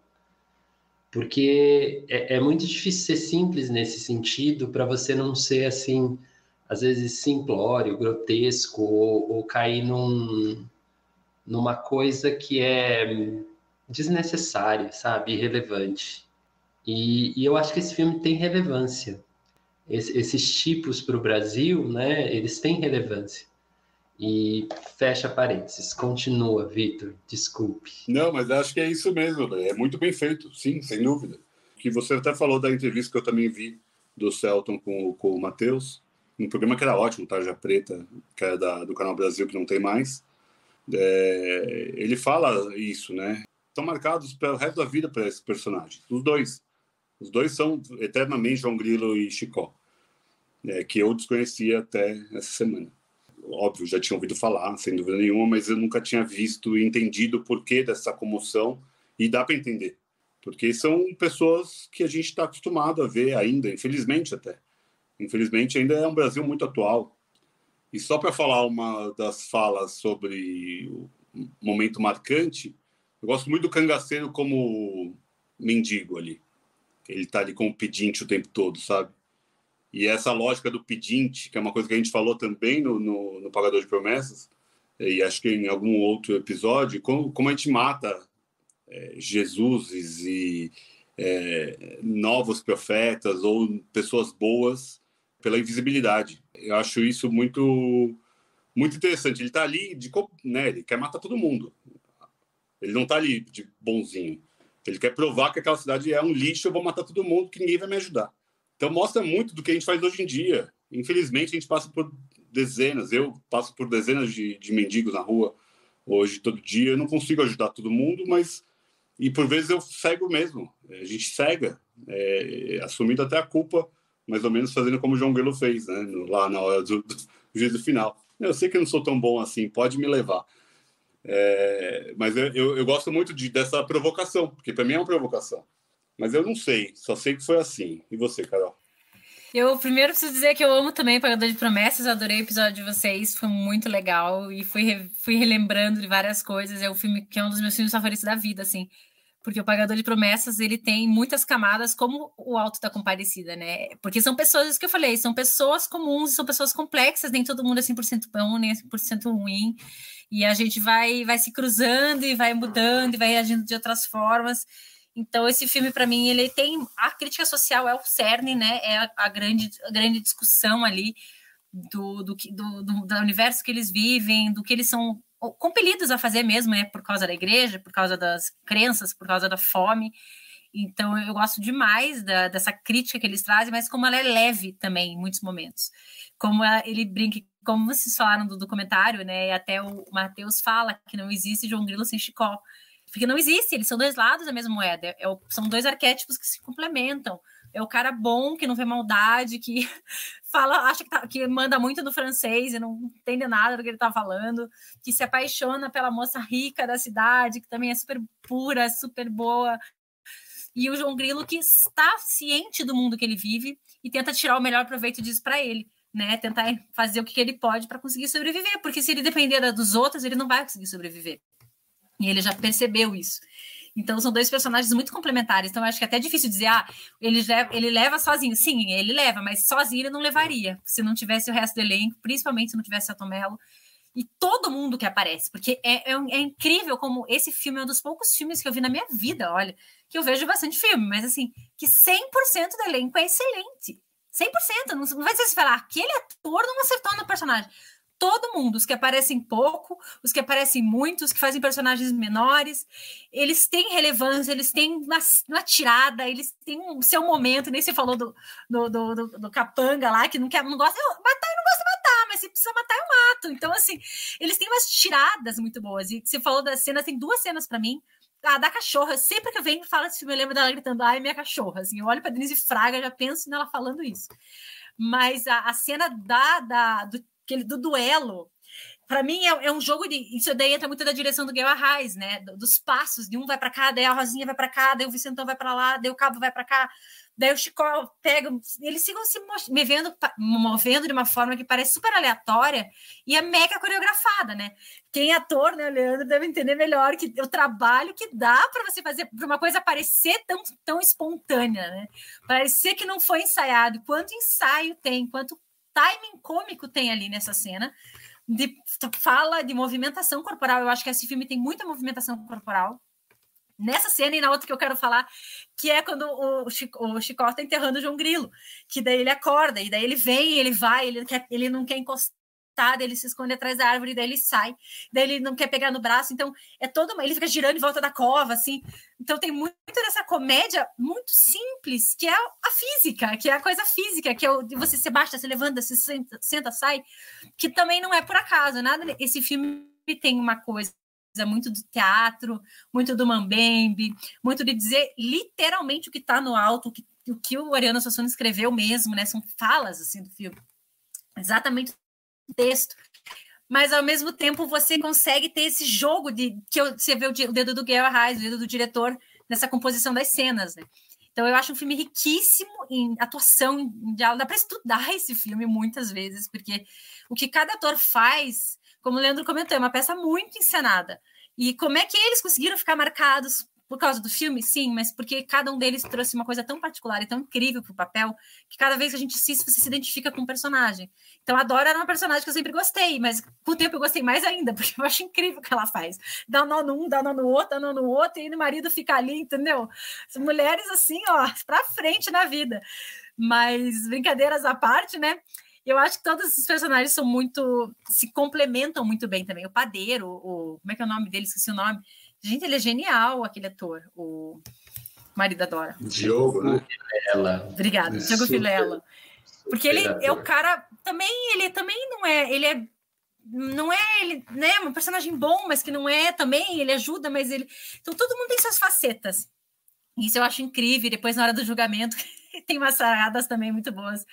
Porque é, é muito difícil ser simples nesse sentido para você não ser assim, às vezes simplório, grotesco ou, ou cair num, numa coisa que é desnecessária, sabe, irrelevante. E, e eu acho que esse filme tem relevância. Esse, esses tipos para o Brasil, né, eles têm relevância. E fecha parênteses, continua, Vitor, desculpe. Não, mas acho que é isso mesmo, é muito bem feito, sim, sem dúvida. Que você até falou da entrevista que eu também vi do Celton com, com o Matheus, um programa que era ótimo, Tarja Preta, que é da, do Canal Brasil, que não tem mais. É, ele fala isso, né? Estão marcados pelo resto da vida para esse personagem, os dois. Os dois são eternamente João Grilo e Chicó, né, que eu desconhecia até essa semana. Óbvio, já tinha ouvido falar, sem dúvida nenhuma, mas eu nunca tinha visto e entendido o porquê dessa comoção, e dá para entender. Porque são pessoas que a gente está acostumado a ver ainda, infelizmente até. Infelizmente ainda é um Brasil muito atual. E só para falar uma das falas sobre o momento marcante, eu gosto muito do cangaceiro como mendigo ali ele está ali com o pedinte o tempo todo, sabe? E essa lógica do pedinte, que é uma coisa que a gente falou também no, no, no Pagador de Promessas, e acho que em algum outro episódio, como, como a gente mata é, Jesus e é, novos profetas ou pessoas boas pela invisibilidade. Eu acho isso muito muito interessante. Ele está ali de, né, ele quer matar todo mundo. Ele não está ali de bonzinho. Ele quer provar que aquela cidade é um lixo, eu vou matar todo mundo, que ninguém vai me ajudar. Então mostra muito do que a gente faz hoje em dia. Infelizmente, a gente passa por dezenas, eu passo por dezenas de, de mendigos na rua hoje, todo dia. Eu não consigo ajudar todo mundo, mas. E por vezes eu cego mesmo. A gente cega, é, assumindo até a culpa, mais ou menos fazendo como o João Grilo fez, né? lá na hora do, do juízo final. Eu sei que eu não sou tão bom assim, pode me levar. É, mas eu, eu, gosto muito de, dessa provocação, porque para mim é uma provocação. Mas eu não sei, só sei que foi assim. E você, Carol? Eu primeiro preciso dizer que eu amo também Pagador de Promessas, adorei o episódio de vocês, foi muito legal e fui, fui relembrando de várias coisas. É um filme que é um dos meus filmes favoritos da vida, assim. Porque o Pagador de Promessas, ele tem muitas camadas, como o Alto da Comparecida, né? Porque são pessoas, isso que eu falei, são pessoas comuns, são pessoas complexas, nem todo mundo é 100% bom, nem é 100% ruim. E a gente vai, vai se cruzando e vai mudando e vai agindo de outras formas. Então, esse filme, para mim, ele tem. A crítica social é o cerne, né? É a, a grande, a grande discussão ali do, do, do, do, do universo que eles vivem, do que eles são compelidos a fazer mesmo, é por causa da igreja, por causa das crenças, por causa da fome. Então eu gosto demais da, dessa crítica que eles trazem, mas como ela é leve também em muitos momentos. Como ela, ele brinca, como vocês falaram do documentário, né? E até o Matheus fala que não existe João Grilo sem Chicó. Porque não existe, eles são dois lados da mesma moeda. É, são dois arquétipos que se complementam. É o cara bom, que não vê maldade, que fala, acha que, tá, que manda muito no francês e não entende nada do que ele tá falando, que se apaixona pela moça rica da cidade, que também é super pura, super boa. E o João Grilo que está ciente do mundo que ele vive e tenta tirar o melhor proveito disso para ele. Né, tentar fazer o que ele pode para conseguir sobreviver, porque se ele depender dos outros, ele não vai conseguir sobreviver. E ele já percebeu isso. Então são dois personagens muito complementares. Então acho que é até difícil dizer, ah, ele leva, ele leva sozinho. Sim, ele leva, mas sozinho ele não levaria, se não tivesse o resto do elenco, principalmente se não tivesse a Tomelo e todo mundo que aparece, porque é, é, é, incrível como esse filme é um dos poucos filmes que eu vi na minha vida, olha, que eu vejo bastante filme, mas assim, que 100% do elenco é excelente. 100%, não, não vai ser se falar, aquele ator não acertou no personagem todo mundo, os que aparecem pouco, os que aparecem muito, os que fazem personagens menores, eles têm relevância, eles têm uma, uma tirada, eles têm um seu momento, nem se falou do, do, do, do, do capanga lá, que não quer, não gosta, eu, matar eu não gosto de matar, mas se precisa matar, eu mato. Então, assim, eles têm umas tiradas muito boas. E você falou da cena, tem duas cenas para mim. A da cachorra, sempre que eu venho e falo esse filme, eu lembro dela gritando, ai, minha cachorra. Assim, eu olho para Denise Fraga, já penso nela falando isso. Mas a, a cena da, da, do aquele do duelo. Para mim é, é, um jogo de. Isso daí entra muito da direção do Guerra Arraes, né? Dos passos, de um vai para cá, daí a Rosinha vai para cá, daí o Vicentão vai para lá, daí o Cabo vai para cá, daí o Chico pega. Eles ficam se movendo, movendo de uma forma que parece super aleatória e é mega coreografada, né? Quem é ator, né, Leandro, deve entender melhor que o trabalho que dá para você fazer, para uma coisa parecer tão, tão espontânea, né? Parecer que não foi ensaiado. Quanto ensaio tem, quanto timing cômico tem ali nessa cena. De fala de movimentação corporal. Eu acho que esse filme tem muita movimentação corporal. Nessa cena e na outra que eu quero falar, que é quando o, Chico, o está enterrando o João Grilo, que daí ele acorda, e daí ele vem, ele vai, ele, quer, ele não quer encostar ele se esconde atrás da árvore, daí ele sai, daí ele não quer pegar no braço, então é todo ele fica girando em volta da cova, assim. Então tem muito dessa comédia muito simples, que é a física, que é a coisa física, que é o você se baixa, se levanta, se senta, senta, sai, que também não é por acaso, nada. Esse filme tem uma coisa muito do teatro, muito do mambembe, muito de dizer literalmente o que está no alto, o que, o que o Ariano escreveu mesmo, né? São falas assim do filme. Exatamente texto. Mas ao mesmo tempo você consegue ter esse jogo de que você vê o, dedo do Guerra Reis, o dedo do diretor nessa composição das cenas, né? Então eu acho um filme riquíssimo em atuação, em diálogo. Dá para estudar esse filme muitas vezes, porque o que cada ator faz, como o Leandro comentou, é uma peça muito encenada. E como é que eles conseguiram ficar marcados por causa do filme, sim, mas porque cada um deles trouxe uma coisa tão particular e tão incrível para o papel que cada vez que a gente assiste, você se identifica com um personagem. Então, a Dora era uma personagem que eu sempre gostei, mas com o tempo eu gostei mais ainda, porque eu acho incrível o que ela faz. Dá nó no um, dá nó no outro, dá nó no outro, e o marido fica ali, entendeu? As mulheres, assim, ó, para frente na vida. Mas, brincadeiras à parte, né? Eu acho que todos os personagens são muito. se complementam muito bem também. O padeiro, o. Como é que é o nome dele? Esqueci o nome Gente, ele é genial, aquele ator, o marido da Dora. Diogo, né? Vilela. Obrigada, Diogo super, Vilela. Porque ele é o cara também, ele também não é, ele é não é ele, né, um personagem bom, mas que não é também, ele ajuda, mas ele. Então todo mundo tem suas facetas. Isso eu acho incrível. Depois, na hora do julgamento, tem umas saradas também muito boas.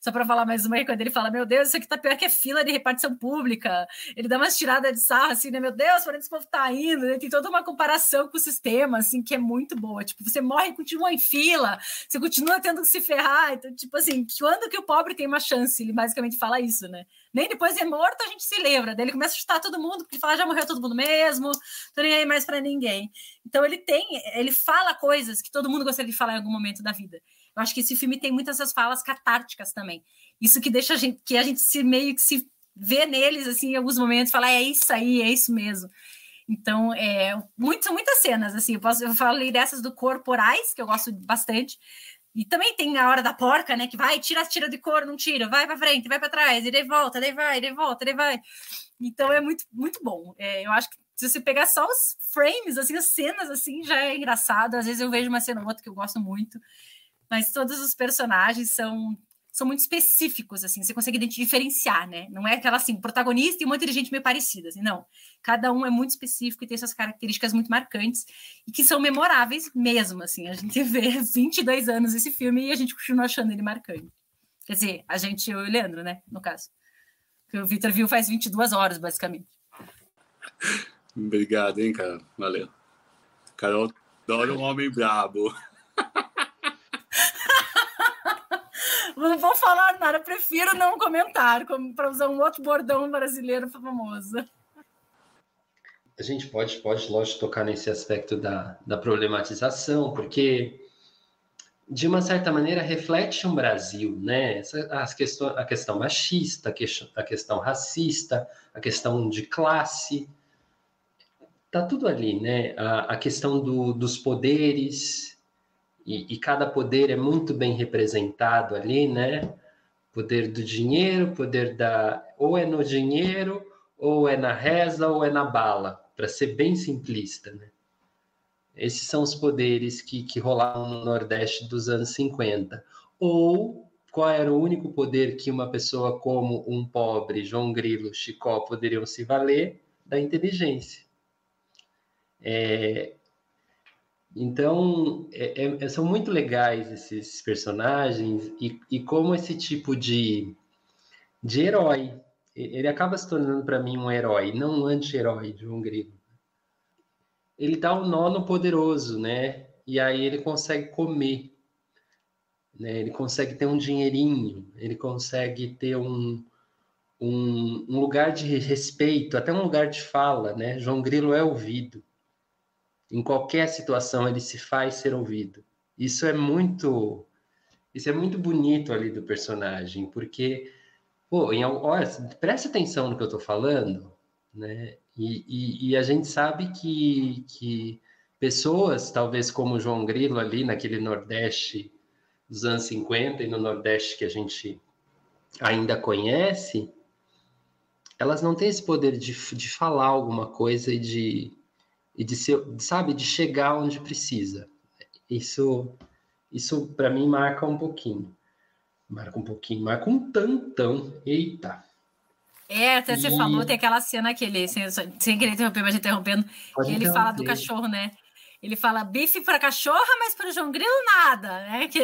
Só para falar mais uma, quando ele fala: Meu Deus, isso aqui tá pior que é fila de repartição pública. Ele dá umas tiradas de sarro, assim, né? Meu Deus, para onde esse povo tá indo? Né? Tem toda uma comparação com o sistema, assim, que é muito boa. Tipo, você morre e continua em fila, você continua tendo que se ferrar. Então, tipo assim, quando que o pobre tem uma chance? Ele basicamente fala isso, né? Nem depois de morto a gente se lembra. Daí ele começa a chutar todo mundo, porque ele fala: Já morreu todo mundo mesmo, tô nem aí mais para ninguém. Então, ele tem, ele fala coisas que todo mundo gostaria de falar em algum momento da vida. Eu acho que esse filme tem muitas essas falas catárticas também. Isso que deixa a gente, que a gente se meio que se vê neles assim em alguns momentos, falar é isso aí, é isso mesmo. Então, é, muito, muitas cenas, assim, eu, posso, eu falei dessas do corporais, que eu gosto bastante, e também tem a hora da porca, né, que vai, tira, tira de cor, não tira, vai para frente, vai para trás, e daí volta, daí vai, daí volta, daí vai. Então, é muito, muito bom. É, eu acho que se você pegar só os frames, assim, as cenas, assim, já é engraçado. Às vezes eu vejo uma cena ou outra que eu gosto muito, mas todos os personagens são são muito específicos, assim, você consegue diferenciar, né? Não é aquela assim, protagonista e uma inteligente meio parecida, assim, não. Cada um é muito específico e tem suas características muito marcantes e que são memoráveis mesmo, assim. A gente vê 22 anos esse filme e a gente continua achando ele marcante. Quer dizer, a gente, eu e o Leandro, né, no caso. Que o Victor viu faz 22 horas, basicamente. Obrigado, hein, cara. Valeu. Carol adora um homem brabo. Não vou falar nada, prefiro não comentar, para usar um outro bordão brasileiro famoso. A gente pode, pode, lógico, tocar nesse aspecto da, da problematização, porque de uma certa maneira reflete um Brasil, né? Essa, as questão, a questão machista, a questão, a questão racista, a questão de classe, tá tudo ali, né? A, a questão do, dos poderes, e, e, cada poder é muito bem representado ali, né? Poder do dinheiro, poder da. Ou é no dinheiro, ou é na reza, ou é na bala, para ser bem simplista, né? Esses são os poderes que, que rolavam no Nordeste dos anos 50. Ou qual era o único poder que uma pessoa como um pobre João Grilo, Chicó poderiam se valer? Da inteligência. É, então, é, é, são muito legais esses personagens e, e como esse tipo de, de herói, ele acaba se tornando para mim um herói, não um anti-herói, João Grilo. Ele dá um nó no poderoso, né? E aí ele consegue comer, né? Ele consegue ter um dinheirinho, ele consegue ter um, um, um lugar de respeito, até um lugar de fala, né? João Grilo é ouvido em qualquer situação ele se faz ser ouvido. Isso é muito isso é muito bonito ali do personagem, porque pô, em, olha, presta atenção no que eu estou falando, né? E, e, e, a gente sabe que, que pessoas, talvez como João Grilo ali naquele Nordeste dos anos 50 e no Nordeste que a gente ainda conhece, elas não têm esse poder de, de falar alguma coisa e de, e de ser, sabe, de chegar onde precisa. Isso, isso para mim marca um pouquinho. Marca um pouquinho, marca um tantão. Eita. É, até e... você falou, tem aquela cena que ele, sem, sem querer interromper, mas interrompendo, Pode ele fala do cachorro, né? Ele fala bife para cachorra, mas para o João Grilo nada, né? Que,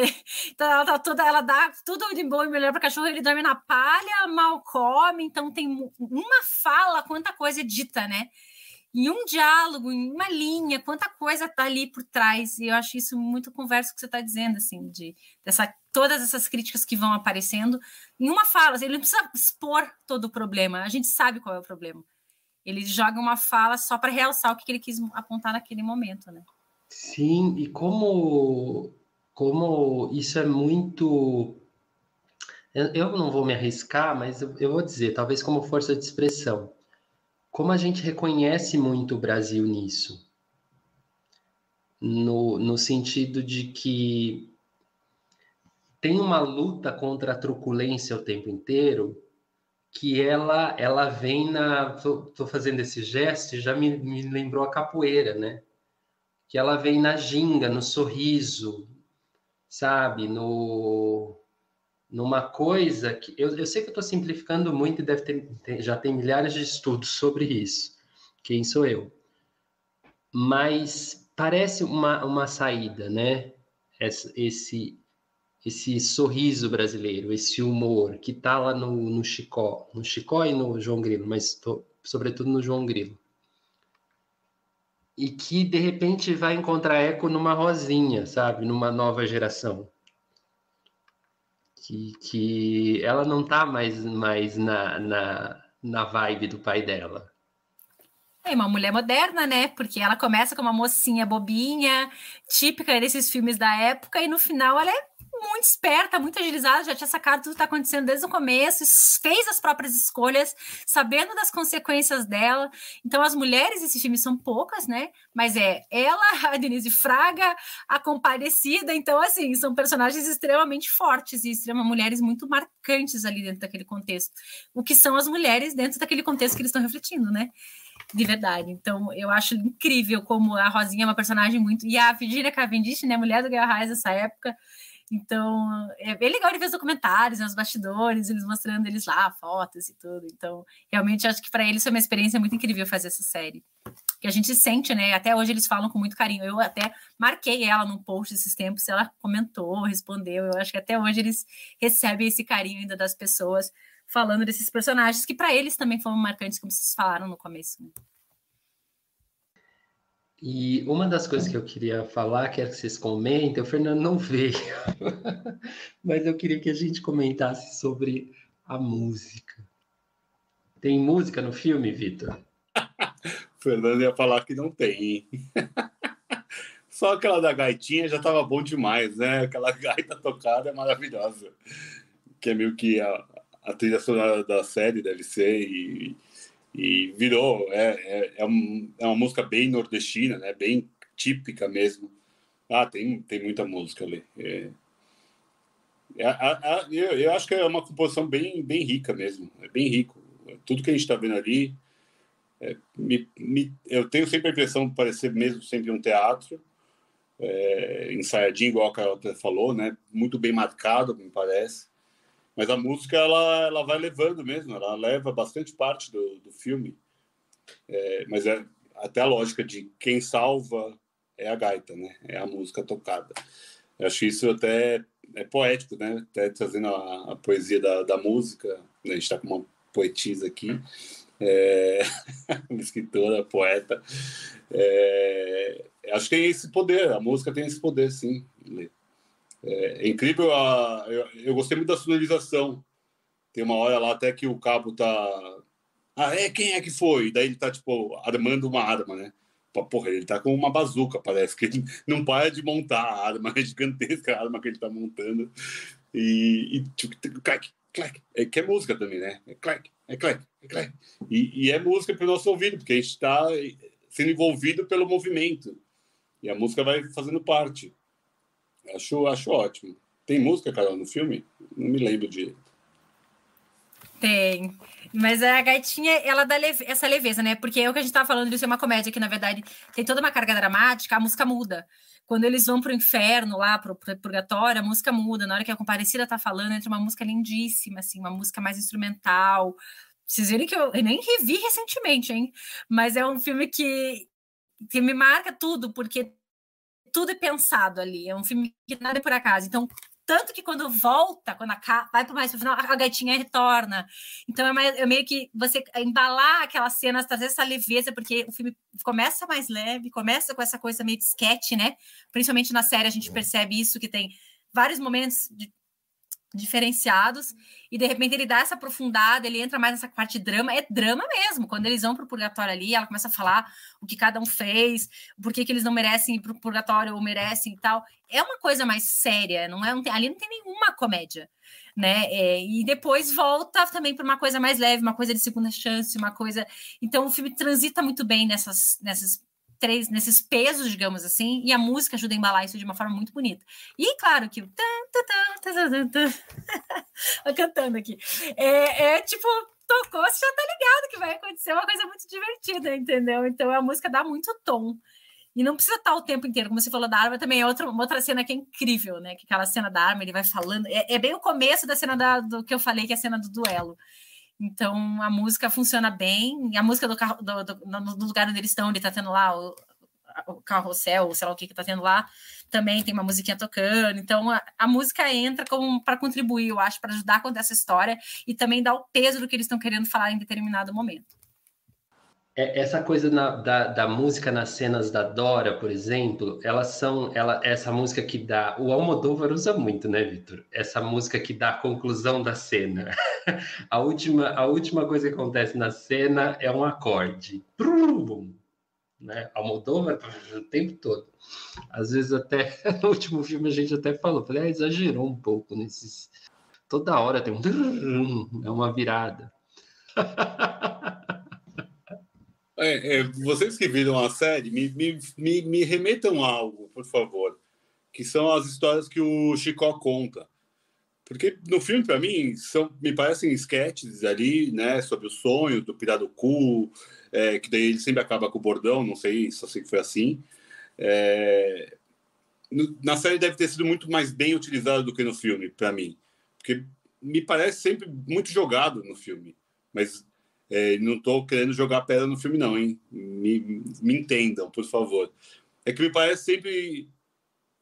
então ela tá toda, ela dá tudo de bom e melhor para cachorro, ele dorme na palha, mal come, então tem uma fala, quanta coisa dita, né? Em um diálogo, em uma linha, quanta coisa está ali por trás. E eu acho isso muito converso que você está dizendo, assim, de dessa, todas essas críticas que vão aparecendo em uma fala. Ele não precisa expor todo o problema, a gente sabe qual é o problema. Ele joga uma fala só para realçar o que ele quis apontar naquele momento, né? Sim, e como, como isso é muito. Eu não vou me arriscar, mas eu vou dizer, talvez como força de expressão como a gente reconhece muito o Brasil nisso? No, no sentido de que tem uma luta contra a truculência o tempo inteiro, que ela ela vem na. Estou fazendo esse gesto já me, me lembrou a capoeira, né? Que ela vem na ginga, no sorriso, sabe? No, numa coisa que eu, eu sei que eu estou simplificando muito e deve ter, já tem milhares de estudos sobre isso. Quem sou eu? Mas parece uma, uma saída, né? Esse, esse, sorriso brasileiro, esse humor que está lá no, no Chicó, no Chicó e no João Grilo, mas tô, sobretudo no João Grilo. E que de repente vai encontrar eco numa Rosinha, sabe? Numa nova geração que, que ela não tá mais, mais na, na, na vibe do pai dela. É uma mulher moderna, né? Porque ela começa com uma mocinha bobinha, típica desses filmes da época, e no final ela é muito esperta, muito agilizada, já tinha sacado tudo que está acontecendo desde o começo, fez as próprias escolhas, sabendo das consequências dela. Então, as mulheres desse filme são poucas, né? Mas é ela, a Denise Fraga, a Comparecida. Então, assim, são personagens extremamente fortes e extremamente mulheres muito marcantes ali dentro daquele contexto. O que são as mulheres dentro daquele contexto que eles estão refletindo, né? De verdade. Então, eu acho incrível como a Rosinha é uma personagem muito. E a Virginia Cavendish, né, mulher do Guerra Reis nessa época. Então, é bem legal de ver os documentários, né, os bastidores, eles mostrando eles lá, fotos e tudo. Então, realmente, acho que para eles foi uma experiência muito incrível fazer essa série. Que a gente sente, né? Até hoje eles falam com muito carinho. Eu até marquei ela num post esses tempos, ela comentou, respondeu. Eu acho que até hoje eles recebem esse carinho ainda das pessoas falando desses personagens que para eles também foram marcantes, como vocês falaram no começo. Né? E uma das coisas que eu queria falar, quero que vocês comentem, o Fernando não veio, mas eu queria que a gente comentasse sobre a música. Tem música no filme, Vitor? o Fernando ia falar que não tem. Só aquela da gaitinha já estava bom demais, né? Aquela gaita tocada é maravilhosa. Que é meio que a, a trilha sonora da série deve ser e, e virou é, é, é, um, é, uma música bem nordestina né bem típica mesmo. Ah tem tem muita música ali é, é a, a, eu, eu, acho que é uma composição bem bem rica mesmo é bem rico. Tudo que a gente está vendo ali é, me, me, eu tenho sempre a impressão de parecer mesmo sempre um teatro é, ensaiadinho igual a Carol falou né muito bem marcado me parece mas a música, ela, ela vai levando mesmo, ela leva bastante parte do, do filme. É, mas é até a lógica de quem salva é a gaita, né? É a música tocada. Eu acho isso até é poético, né? Até trazendo a, a poesia da, da música. Né? A gente está com uma poetisa aqui, é... uma escritora, poeta. É... Acho que tem esse poder, a música tem esse poder, sim. É, é incrível, a, eu, eu, gostei muito da sonorização. Tem uma hora lá até que o cabo tá. Ah, é? Quem é que foi? Daí ele tá, tipo, armando uma arma, né? Porra, ele tá com uma bazuca, parece que ele não para de montar a arma, é gigantesca a arma que ele tá montando. E, e tipo, clac, clac. É que é música também, né? É clac, é clac, é clac. E, e é música para o nosso ouvido, porque a gente está sendo envolvido pelo movimento. E a música vai fazendo parte. Acho, acho ótimo. Tem música, Carol, no filme? Não me lembro de. Tem. Mas a gaitinha, ela dá leve... essa leveza, né? Porque é o que a gente tava falando de ser uma comédia que, na verdade, tem toda uma carga dramática, a música muda. Quando eles vão pro inferno lá, pro purgatório, a música muda. Na hora que a comparecida tá falando, entra uma música lindíssima, assim, uma música mais instrumental. Vocês viram que eu, eu nem revi recentemente, hein? Mas é um filme que, que me marca tudo, porque tudo é pensado ali. É um filme que nada é por acaso. Então, tanto que quando volta, quando a, vai para mais pro final, a gatinha retorna. Então é, mais, é, meio que você embalar aquela cena, trazer essa leveza, porque o filme começa mais leve, começa com essa coisa meio de sketch, né? Principalmente na série a gente percebe isso, que tem vários momentos de diferenciados e de repente ele dá essa aprofundada, ele entra mais nessa parte de drama, é drama mesmo. Quando eles vão pro purgatório ali, ela começa a falar o que cada um fez, por que, eles não merecem ir pro purgatório ou merecem e tal. É uma coisa mais séria, não é? Não tem, ali não tem nenhuma comédia, né? É, e depois volta também para uma coisa mais leve, uma coisa de segunda chance, uma coisa. Então o filme transita muito bem nessas nessas três, nesses pesos, digamos assim, e a música ajuda a embalar isso de uma forma muito bonita. E claro que o cantando aqui. É, é tipo, tocou, você já tá ligado que vai acontecer uma coisa muito divertida, entendeu? Então a música dá muito tom. E não precisa estar o tempo inteiro, como você falou da arma, também é outra, uma outra cena que é incrível, né? Que aquela cena da arma, ele vai falando. É, é bem o começo da cena da, do que eu falei, que é a cena do duelo. Então a música funciona bem. A música do carro, do, do, no lugar onde eles estão, ele está tendo lá o, o carrossel, sei lá o que que tá tendo lá, também tem uma musiquinha tocando. Então a, a música entra como para contribuir, eu acho, para ajudar contar essa história e também dar o peso do que eles estão querendo falar em determinado momento. É, essa coisa na, da, da, música nas cenas da Dora, por exemplo, elas são ela, essa música que dá. O Almodóvar usa muito, né, Vitor? Essa música que dá a conclusão da cena. a, última, a última coisa que acontece na cena é um acorde. Brum, né? Almodóvar o tempo todo. Às vezes até no último filme a gente até falou, falei, ah, exagerou um pouco nesses. Toda hora tem um é uma virada. É, é, vocês que viram a série, me, me, me, me remetam a algo, por favor, que são as histórias que o Chicó conta. Porque no filme, para mim, são, me parecem sketches ali, né, sobre o sonho do Pirarucu, é, que daí ele sempre acaba com o bordão, não sei, só sei que foi assim. É, no, na série deve ter sido muito mais bem utilizado do que no filme, para mim. Porque me parece sempre muito jogado no filme. Mas é, não estou querendo jogar pedra no filme, não, hein? Me, me entendam, por favor. É que me parece sempre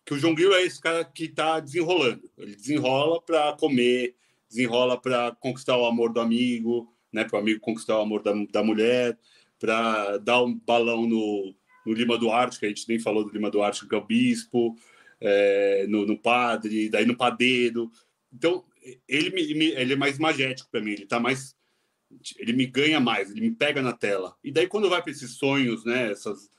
que o João Grilo é esse cara que está desenrolando. Ele desenrola para comer, desenrola para conquistar o amor do amigo, né? Para o amigo conquistar o amor da, da mulher, para dar um balão no, no Lima Duarte, que a gente nem falou do Lima Duarte, que é o bispo, é, no, no padre, daí no padeiro. Então, ele, me, ele é mais magético para mim, ele está mais ele me ganha mais, ele me pega na tela. E daí, quando vai para esses sonhos, né, essas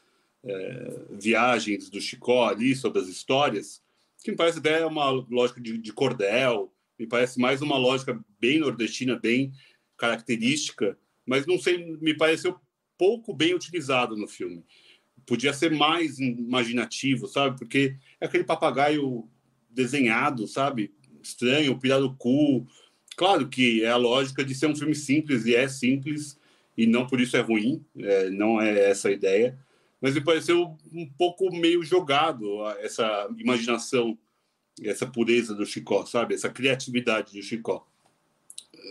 é, viagens do Chicó ali sobre as histórias, que me parece até uma lógica de, de, cordel, me parece mais uma lógica bem nordestina, bem característica, mas não sei, me pareceu pouco bem utilizado no filme. Podia ser mais imaginativo, sabe? Porque é aquele papagaio desenhado, sabe? Estranho, pirarucu, Claro que é a lógica de ser um filme simples, e é simples, e não por isso é ruim, é, não é essa a ideia, mas me pareceu um pouco meio jogado essa imaginação, essa pureza do Chicó, sabe? Essa criatividade do Chicó.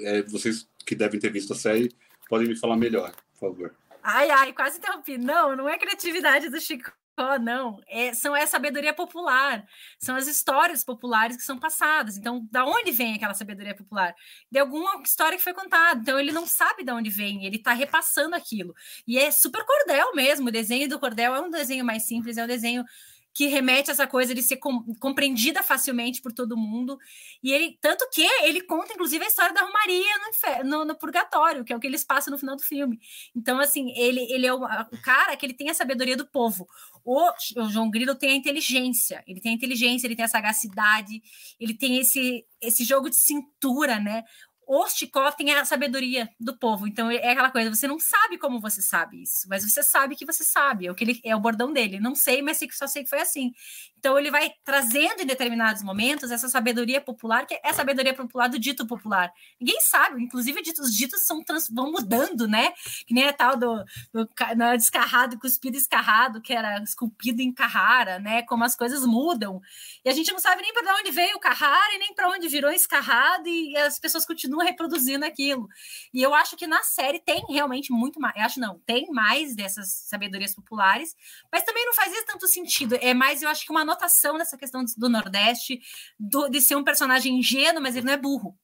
É, vocês que devem ter visto a série podem me falar melhor, por favor. Ai, ai, quase interrompi. Não, não é criatividade do Chico não. É, são é sabedoria popular, são as histórias populares que são passadas. Então, da onde vem aquela sabedoria popular? De alguma história que foi contada. Então, ele não sabe de onde vem, ele está repassando aquilo. E é super cordel mesmo. O desenho do cordel é um desenho mais simples, é um desenho que remete a essa coisa de ser com, compreendida facilmente por todo mundo. E ele, tanto que ele conta, inclusive, a história da Romaria no, no, no, purgatório, que é o que eles passam no final do filme. Então, assim, ele, ele é o, o cara que ele tem a sabedoria do povo. O, o, João Grilo tem a inteligência, ele tem a inteligência, ele tem a sagacidade, ele tem esse, esse jogo de cintura, né? O Chikov tem a sabedoria do povo. Então é aquela coisa, você não sabe como você sabe isso, mas você sabe que você sabe. É o que ele é o bordão dele. Não sei, mas sei que só sei que foi assim. Então ele vai trazendo em determinados momentos essa sabedoria popular, que é a sabedoria popular do dito popular. Ninguém sabe, inclusive os ditos são trans, vão mudando, né? Que nem a tal do, do no descarrado, cuspido escarrado, que era esculpido em Carrara, né? Como as coisas mudam. E a gente não sabe nem para onde veio o Carrara e nem para onde virou escarrado e as pessoas continuam reproduzindo aquilo. E eu acho que na série tem realmente muito mais, eu acho não, tem mais dessas sabedorias populares, mas também não fazia tanto sentido. É mais, eu acho que uma anotação nessa questão do Nordeste, do, de ser um personagem ingênuo, mas ele não é burro.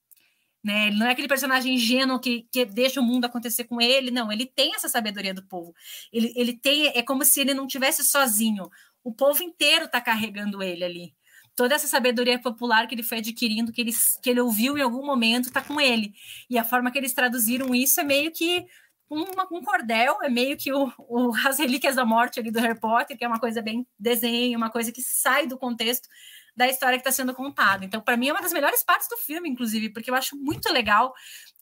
Né? Ele não é aquele personagem ingênuo que, que deixa o mundo acontecer com ele, não. Ele tem essa sabedoria do povo. Ele, ele tem, é como se ele não tivesse sozinho. O povo inteiro está carregando ele ali. Toda essa sabedoria popular que ele foi adquirindo, que ele, que ele ouviu em algum momento, está com ele. E a forma que eles traduziram isso é meio que uma, um cordel, é meio que o, o, as relíquias da morte ali do Harry Potter, que é uma coisa bem desenho, uma coisa que sai do contexto da história que está sendo contada. Então, para mim, é uma das melhores partes do filme, inclusive, porque eu acho muito legal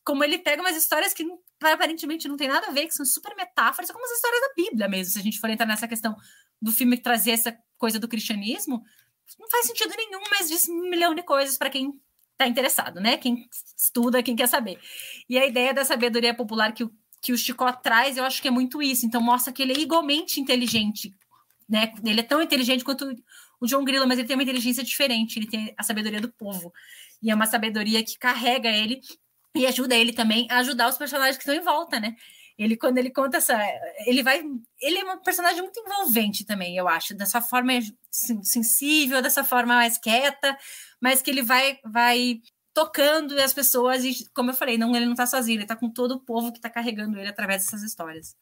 como ele pega umas histórias que aparentemente não tem nada a ver, que são super metáforas, como as histórias da Bíblia mesmo. Se a gente for entrar nessa questão do filme trazer essa coisa do cristianismo, não faz sentido nenhum, mas diz um milhão de coisas para quem está interessado, né? Quem estuda, quem quer saber. E a ideia da sabedoria popular que o que o Chico traz, eu acho que é muito isso. Então, mostra que ele é igualmente inteligente. Né? Ele é tão inteligente quanto o John Grilo, mas ele tem uma inteligência diferente. Ele tem a sabedoria do povo. E é uma sabedoria que carrega ele e ajuda ele também a ajudar os personagens que estão em volta, né? Ele, quando ele conta essa. Ele vai. Ele é um personagem muito envolvente também, eu acho. Dessa forma sensível, dessa forma mais quieta, mas que ele vai, vai tocando as pessoas, e como eu falei, não, ele não está sozinho, ele está com todo o povo que está carregando ele através dessas histórias.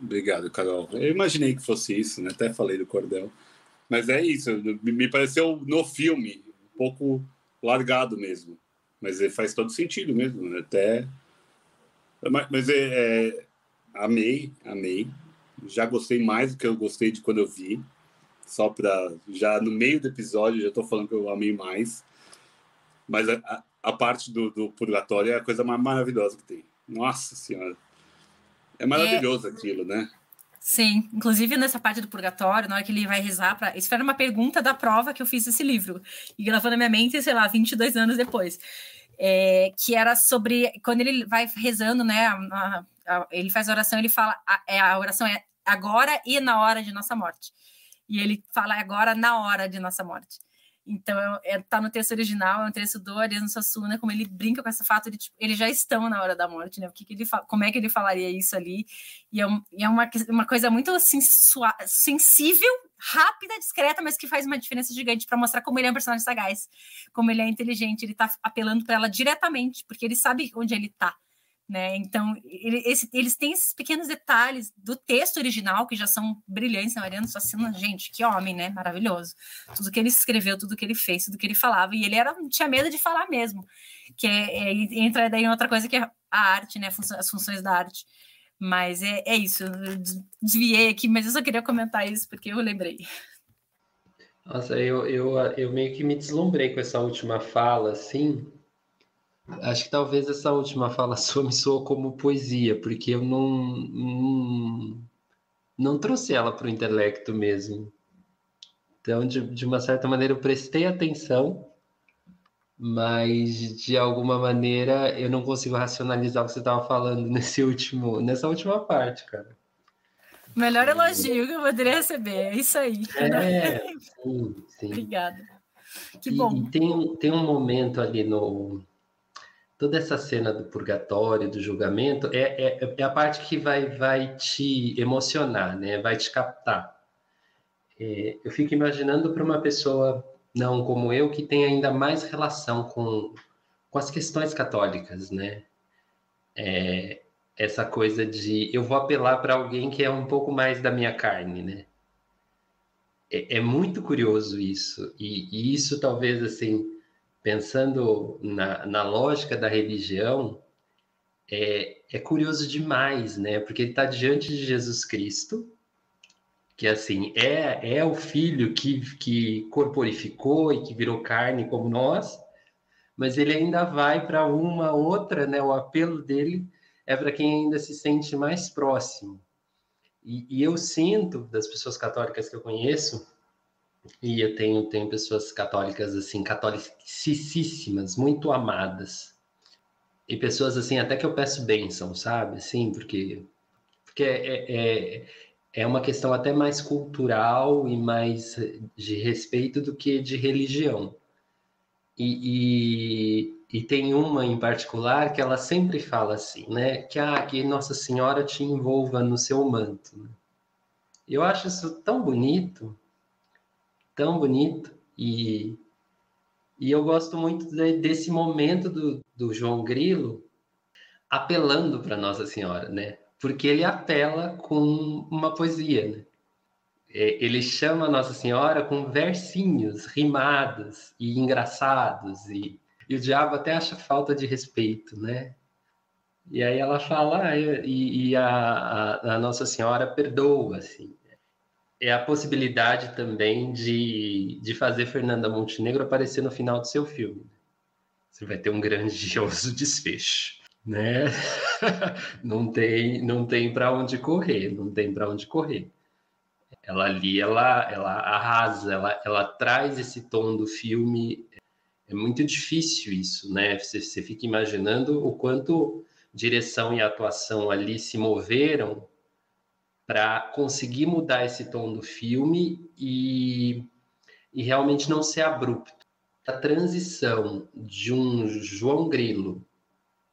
Obrigado, Carol. Eu imaginei que fosse isso, né? Até falei do cordel. Mas é isso, me pareceu no filme um pouco largado mesmo. Mas faz todo sentido mesmo, né? Até. Mas, mas é, é, amei, amei. já gostei mais do que eu gostei de quando eu vi. Só para já no meio do episódio já estou falando que eu amei mais. Mas a, a parte do, do, purgatório é a coisa mais maravilhosa que tem. Nossa senhora, é maravilhoso é... aquilo, né? Sim, inclusive nessa parte do purgatório, na hora que ele vai rezar para. Isso era uma pergunta da prova que eu fiz esse livro. E gravou na minha mente, sei lá, 22 anos depois. É, que era sobre. Quando ele vai rezando, né? A, a, ele faz a oração, ele fala. A, é, a oração é agora e na hora de nossa morte. E ele fala agora na hora de nossa morte. Então, é, tá no texto original, é um texto do Ariano Suassuna, como ele brinca com esse fato de, tipo, eles já estão na hora da morte, né? O que, que ele como é que ele falaria isso ali? E é, um, e é uma, uma coisa muito assim, sensível, rápida, discreta, mas que faz uma diferença gigante para mostrar como ele é um personagem sagaz, como ele é inteligente, ele tá apelando para ela diretamente, porque ele sabe onde ele tá. Né? Então, ele, esse, eles têm esses pequenos detalhes do texto original que já são brilhantes. Né? Mariano Suassuna, gente, que homem, né? Maravilhoso. Tudo que ele escreveu, tudo que ele fez, tudo que ele falava. E ele era, tinha medo de falar mesmo. Que é, é, entra daí em outra coisa que é a arte, né? As funções da arte. Mas é, é isso. Desviei aqui, mas eu só queria comentar isso porque eu lembrei. Nossa, eu, eu, eu meio que me deslumbrei com essa última fala, assim, Acho que talvez essa última fala sua me soou como poesia, porque eu não, não, não trouxe ela para o intelecto mesmo. Então, de, de uma certa maneira, eu prestei atenção, mas de alguma maneira eu não consigo racionalizar o que você estava falando nesse último, nessa última parte, cara. Melhor elogio que eu poderia receber, é isso aí. É, sim, sim. Obrigada. Que e, bom. E tem, tem um momento ali no, toda essa cena do purgatório, do julgamento, é, é, é, a parte que vai, vai te emocionar, né? vai te captar. É, eu fico imaginando para uma pessoa não como eu, que tem ainda mais relação com, com as questões católicas, né? É, essa coisa de eu vou apelar para alguém que é um pouco mais da minha carne, né? É, é muito curioso isso, e, e isso talvez assim pensando na, na lógica da religião, é, é curioso demais, né? Porque ele está diante de Jesus Cristo, que assim é, é o filho que, que corporificou e que virou carne como nós, mas ele ainda vai para uma outra, né? O apelo dele é para quem ainda se sente mais próximo. E, e eu sinto das pessoas católicas que eu conheço e eu tenho, tenho pessoas católicas, assim, católicíssimas, muito amadas. E pessoas, assim, até que eu peço bênção, sabe? Assim, porque, porque é, é, é uma questão até mais cultural e mais de respeito do que de religião. E, e, e, tem uma em particular que ela sempre fala assim, né? Que, ah, que Nossa Senhora te envolva no seu manto. Né? Eu acho isso tão bonito, tão bonito e, e eu gosto muito de, desse momento do, do João Grilo apelando para Nossa Senhora, né? Porque ele apela com uma poesia, né? É, ele chama Nossa Senhora com versinhos rimados e engraçados e, e o diabo até acha falta de respeito, né? E aí ela fala, ah, e, e a, a, a, Nossa Senhora perdoa, assim é a possibilidade também de, de fazer Fernanda Montenegro aparecer no final do seu filme. Você vai ter um grandioso desfecho, né? não tem, não tem para onde correr, não tem para onde correr. Ela ali, ela, ela arrasa, ela, ela traz esse tom do filme. É muito difícil isso, né? Você, você fica imaginando o quanto direção e atuação ali se moveram para conseguir mudar esse tom do filme e, e realmente não ser abrupto. A transição de um João Grilo,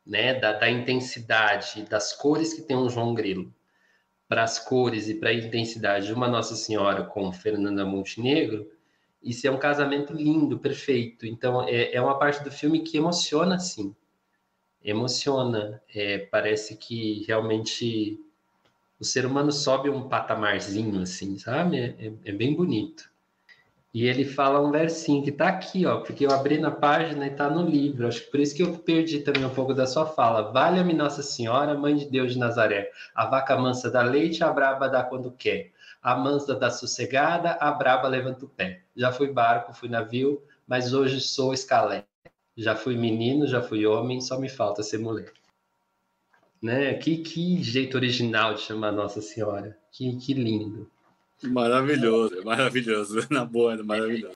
né, da, da intensidade, das cores que tem um João Grilo, para as cores e para a intensidade de uma Nossa Senhora com Fernanda Montenegro, isso é um casamento lindo, perfeito. Então, é, é uma parte do filme que emociona, sim. Emociona. É, parece que realmente o ser humano sobe um patamarzinho, assim, sabe? É, é, é bem bonito. E ele fala um versinho que tá aqui, ó, porque eu abri na página e tá no livro. Acho que por isso que eu perdi também um pouco da sua fala. Valha-me Nossa Senhora, Mãe de Deus de Nazaré. A vaca mansa dá leite, a braba dá quando quer. A mansa dá sossegada, a braba levanta o pé. Já fui barco, fui navio, mas hoje sou escalé. Já fui menino, já fui homem, só me falta ser mulher. Né? Que, que jeito original de chamar Nossa Senhora. Que, que lindo. Maravilhoso, maravilhoso. Na boa, é maravilhoso.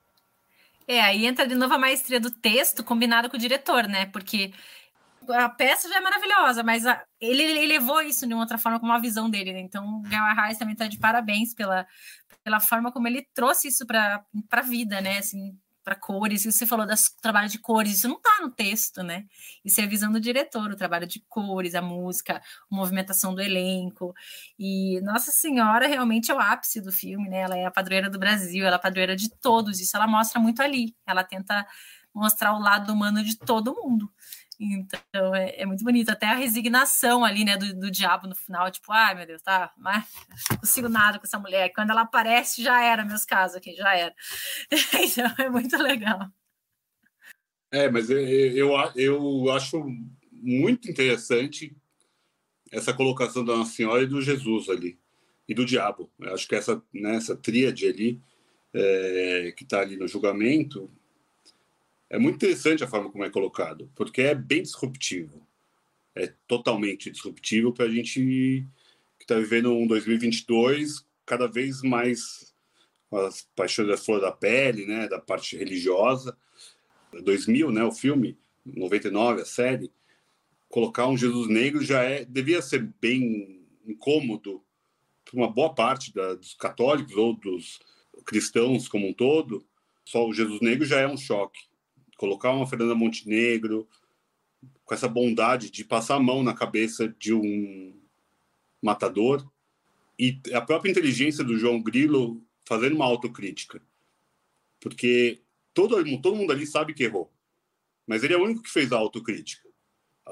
É, aí entra de novo a maestria do texto combinado com o diretor, né? Porque a peça já é maravilhosa, mas a, ele, ele, levou isso de uma outra forma com uma visão dele, né? Então, o Arraes também está de parabéns pela, pela forma como ele trouxe isso para a vida, né? Assim, para cores, e você falou do trabalho de cores, isso não está no texto, né? Isso é visão do diretor, o trabalho de cores, a música, a movimentação do elenco. E Nossa Senhora realmente é o ápice do filme, né? Ela é a padroeira do Brasil, ela é a padroeira de todos, isso ela mostra muito ali. Ela tenta mostrar o lado humano de todo mundo. Então é, é, muito bonito, até a resignação ali, né, do, do diabo no final, tipo, ai meu Deus, tá, mas não consigo nada com essa mulher. Quando ela aparece, já era meus casos aqui, já era. então é muito legal. É, mas eu, eu, eu acho muito interessante essa colocação da Nossa Senhora e do Jesus ali, e do diabo. Eu acho que essa, né, essa tríade ali, é, que está ali no julgamento, é muito interessante a forma como é colocado, porque é bem disruptivo. É totalmente disruptivo para a gente que está vivendo um 2022 cada vez mais as paixões da flor da pele, né, da parte religiosa. 2000, né, o filme, 99 a série, colocar um Jesus negro já é devia ser bem incômodo para uma boa parte da, dos católicos ou dos cristãos como um todo. Só o Jesus negro já é um choque colocar uma Fernanda Montenegro com essa bondade de passar a mão na cabeça de um matador e a própria inteligência do João Grilo fazendo uma autocrítica. Porque todo, todo mundo ali sabe que errou. Mas ele é o único que fez a autocrítica.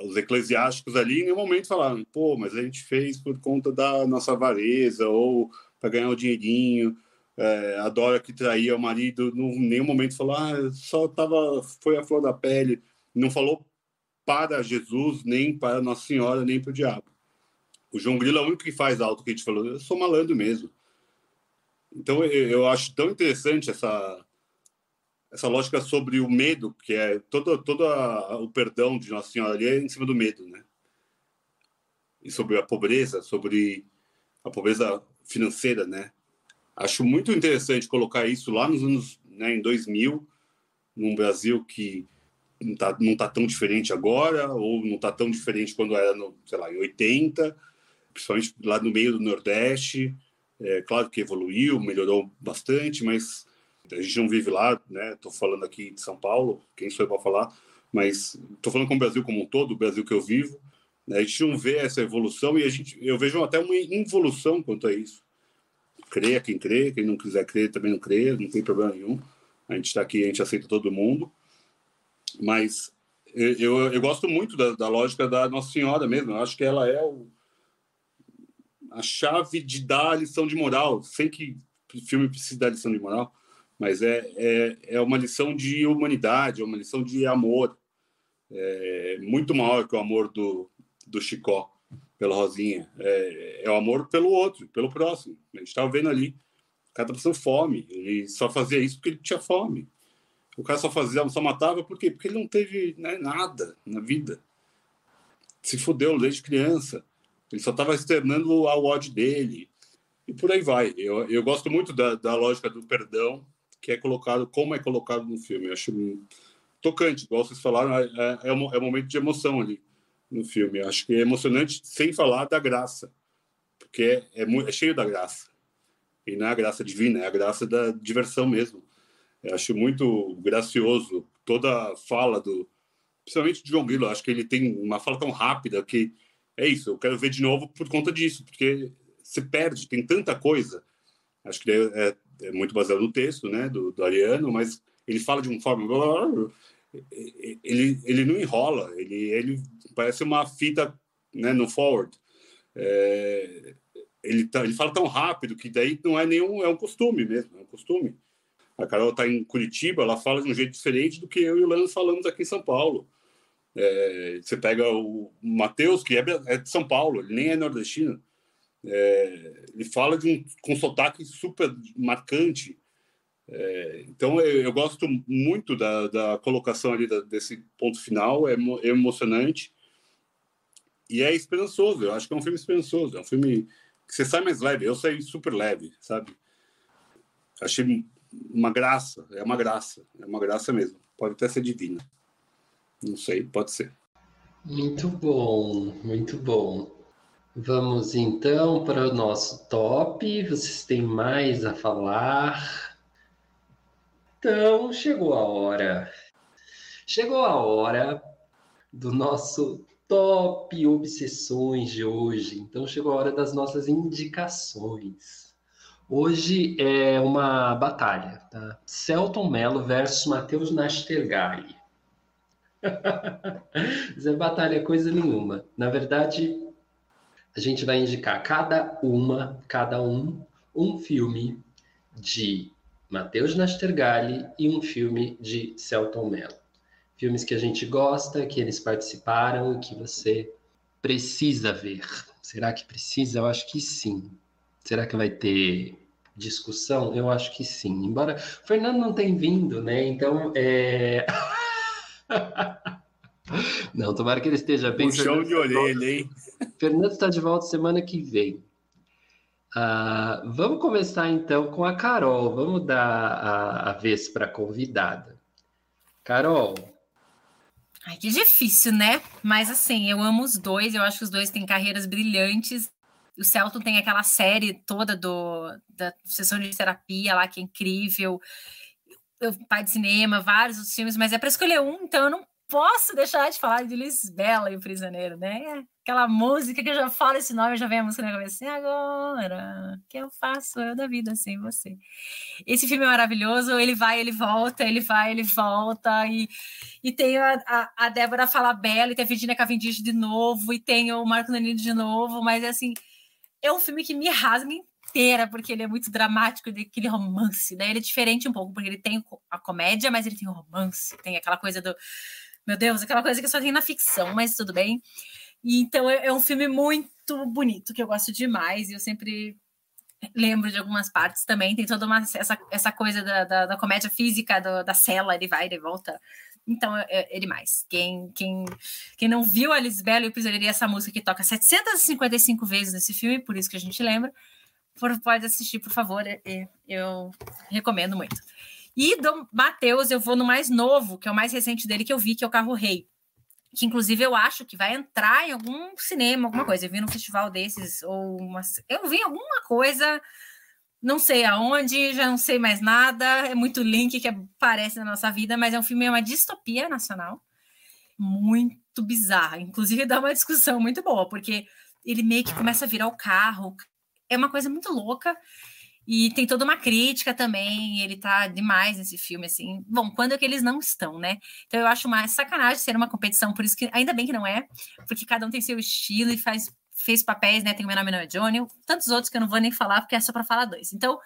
Os eclesiásticos ali, em nenhum momento, falaram: pô, mas a gente fez por conta da nossa avareza ou para ganhar o dinheirinho é, a Dora que traía o marido, em nenhum momento falou, ah, só tava, foi a flor da pele. Não falou para Jesus, nem para Nossa Senhora, nem para o diabo. O João Grilo é o único que faz alto que a gente falou, eu sou malandro mesmo. Então eu, eu acho tão interessante essa essa lógica sobre o medo, que é todo, todo a, o perdão de Nossa Senhora ali é em cima do medo, né? E sobre a pobreza, sobre a pobreza financeira, né? Acho muito interessante colocar isso lá nos anos né, em 2000, num Brasil que não está tá tão diferente agora, ou não está tão diferente quando era, no, sei lá, em 80, principalmente lá no meio do Nordeste. É, claro que evoluiu, melhorou bastante, mas a gente não vive lá, né? Estou falando aqui de São Paulo, quem sou eu para falar, mas estou falando com o Brasil como um todo, o Brasil que eu vivo. Né? A gente não vê essa evolução e a gente, eu vejo até uma involução quanto a isso creia quem crê, quem não quiser crer também não crê, não tem problema nenhum. A gente está aqui, a gente aceita todo mundo. Mas eu, eu gosto muito da, da, lógica da Nossa Senhora mesmo. Eu acho que ela é o, a chave de dar a lição de moral. Sei que filme precisa dar lição de moral, mas é, é, é uma lição de humanidade, é uma lição de amor. É muito maior que o amor do, do Chicó pela Rosinha. É, é o amor pelo outro, pelo próximo. A gente estava vendo ali. O cara estava passando fome. Ele só fazia isso porque ele tinha fome. O cara só fazia, só matava por quê? Porque ele não teve né, nada na vida. Se fudeu desde criança. Ele só estava externando o ódio dele. E por aí vai. Eu, eu gosto muito da, da lógica do perdão, que é colocado, como é colocado no filme. Eu acho tocante, igual vocês falaram, é, é, é um, é um momento de emoção ali no filme. Acho que é emocionante, sem falar da graça, porque é, é, é cheio da graça. E não é a graça divina, é a graça da diversão mesmo. Eu acho muito gracioso toda a fala do. Principalmente de João Grilo, acho que ele tem uma fala tão rápida que é isso, eu quero ver de novo por conta disso, porque se perde, tem tanta coisa. Acho que é, é, é muito baseado no texto, né, do, do Ariano, mas ele fala de uma forma ele, ele não enrola, ele, ele parece uma fita né, no forward. É, ele, tá, ele fala tão rápido que daí não é nenhum, é um costume mesmo, é um costume. A Carol está em Curitiba, ela fala de um jeito diferente do que eu e o Lano falamos aqui em São Paulo. É, você pega o Matheus, que é, é, de São Paulo, ele nem é nordestino. É, ele fala de um, com sotaque super marcante. É, então, eu, eu, gosto muito da, da colocação ali da, desse ponto final, é, é emocionante e é esperançoso. Eu acho que é um filme esperançoso, é um filme que você sai mais leve. Eu saí super leve, sabe? Achei uma graça, é uma graça, é uma graça mesmo. Pode até ser divina. Não sei, pode ser. Muito bom, muito bom. Vamos então para o nosso top. Vocês têm mais a falar? Então, chegou a hora. Chegou a hora do nosso top obsessões de hoje. Então, chegou a hora das nossas indicações. Hoje é uma batalha, tá? Celton Mello versus Matheus Nastergalli. Isso é batalha coisa nenhuma. Na verdade, a gente vai indicar cada uma, cada um, um filme de Matheus Nastergalli e um filme de Celton Mello. Filmes que a gente gosta, que eles participaram e que você precisa ver. Será que precisa? Eu acho que sim. Será que vai ter discussão? Eu acho que sim. Embora o Fernando não tenha vindo, né? Então, é... não, tomara que ele esteja bem. Puxão de orelha, hein? Fernando está de volta semana que vem. Uh, vamos começar então com a Carol. Vamos dar a, a vez para a convidada. Carol. Ai, que difícil, né? Mas assim, eu amo os dois. Eu acho que os dois têm carreiras brilhantes o Celton tem aquela série toda do, da sessão de terapia lá, que é incrível. O pai de cinema, vários outros filmes, mas é para escolher um, então eu não posso deixar de falar de Lisbela e o Prisioneiro, né? Aquela música que eu já falo esse nome, já vem a música na cabeça. Assim, agora, que eu faço eu da vida sem você? Esse filme é maravilhoso, ele vai, ele volta, ele vai, ele volta, e, e tem a, a, a Débora e tem a Virginia Cavendish de novo, e tem o Marco Danilo de novo, mas é assim é um filme que me rasga inteira, porque ele é muito dramático, aquele romance, né? Ele é diferente um pouco, porque ele tem a comédia, mas ele tem o romance, tem aquela coisa do. Meu Deus, aquela coisa que só tem na ficção, mas tudo bem. E, então é, é um filme muito bonito, que eu gosto demais, e eu sempre lembro de algumas partes também. Tem toda uma, essa, essa coisa da, da, da comédia física, do, da cela, ele vai, ele volta. Então, é, é, ele mais. Quem, quem, quem não viu a Lisbela e o Prisioneiro, essa música que toca 755 vezes nesse filme, por isso que a gente lembra, pode assistir, por favor. É, é, eu recomendo muito. E do Matheus, eu vou no mais novo, que é o mais recente dele que eu vi, que é o Carro Rei. Que inclusive eu acho que vai entrar em algum cinema, alguma coisa. Eu vi num festival desses, ou uma, eu vi alguma coisa não sei aonde, já não sei mais nada, é muito link que aparece na nossa vida, mas é um filme, é uma distopia nacional, muito bizarra. Inclusive dá uma discussão muito boa, porque ele meio que começa a virar o carro, é uma coisa muito louca. E tem toda uma crítica também, ele tá demais nesse filme, assim. Bom, quando é que eles não estão, né? Então eu acho uma sacanagem ser uma competição, por isso que ainda bem que não é, porque cada um tem seu estilo e faz fez papéis, né? Tem o meu nome não é Johnny, tantos outros que eu não vou nem falar, porque é só para falar dois. Então,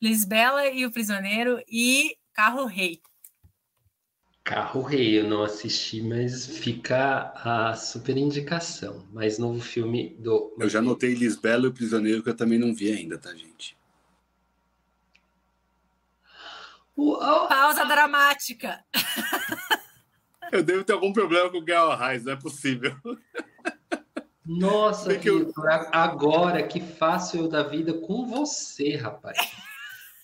Lisbela e o Prisioneiro e Carro Rei. Carro Rei, eu não assisti, mas fica a super indicação. Mais novo filme do. Eu já notei Lisbela e o Prisioneiro, que eu também não vi ainda, tá, gente? Pausa dramática. Eu devo ter algum problema com o Gal Reis, não é possível. Nossa, que eu... agora que faço eu da vida com você, rapaz.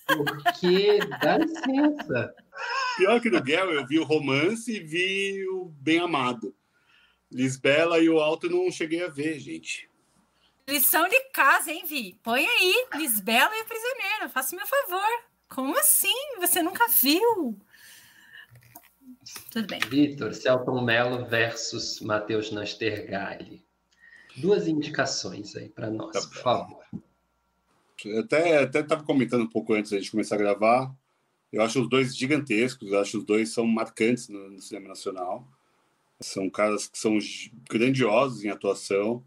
Porque dá licença. Pior que no Guel, eu vi o romance e vi o Bem Amado. Lisbela e o Alto não cheguei a ver, gente. Lição de casa, hein, Vi? Põe aí, Lisbela e o Prisioneiro. Faça meu favor. Como assim? Você nunca viu? Tudo bem. Vitor, Celton Mello versus Matheus Nastergalli. Duas indicações aí para nós, tá por favor. Eu até estava comentando um pouco antes da gente começar a gravar. Eu acho os dois gigantescos, eu acho os dois são marcantes no, no cinema nacional. São caras que são grandiosos em atuação.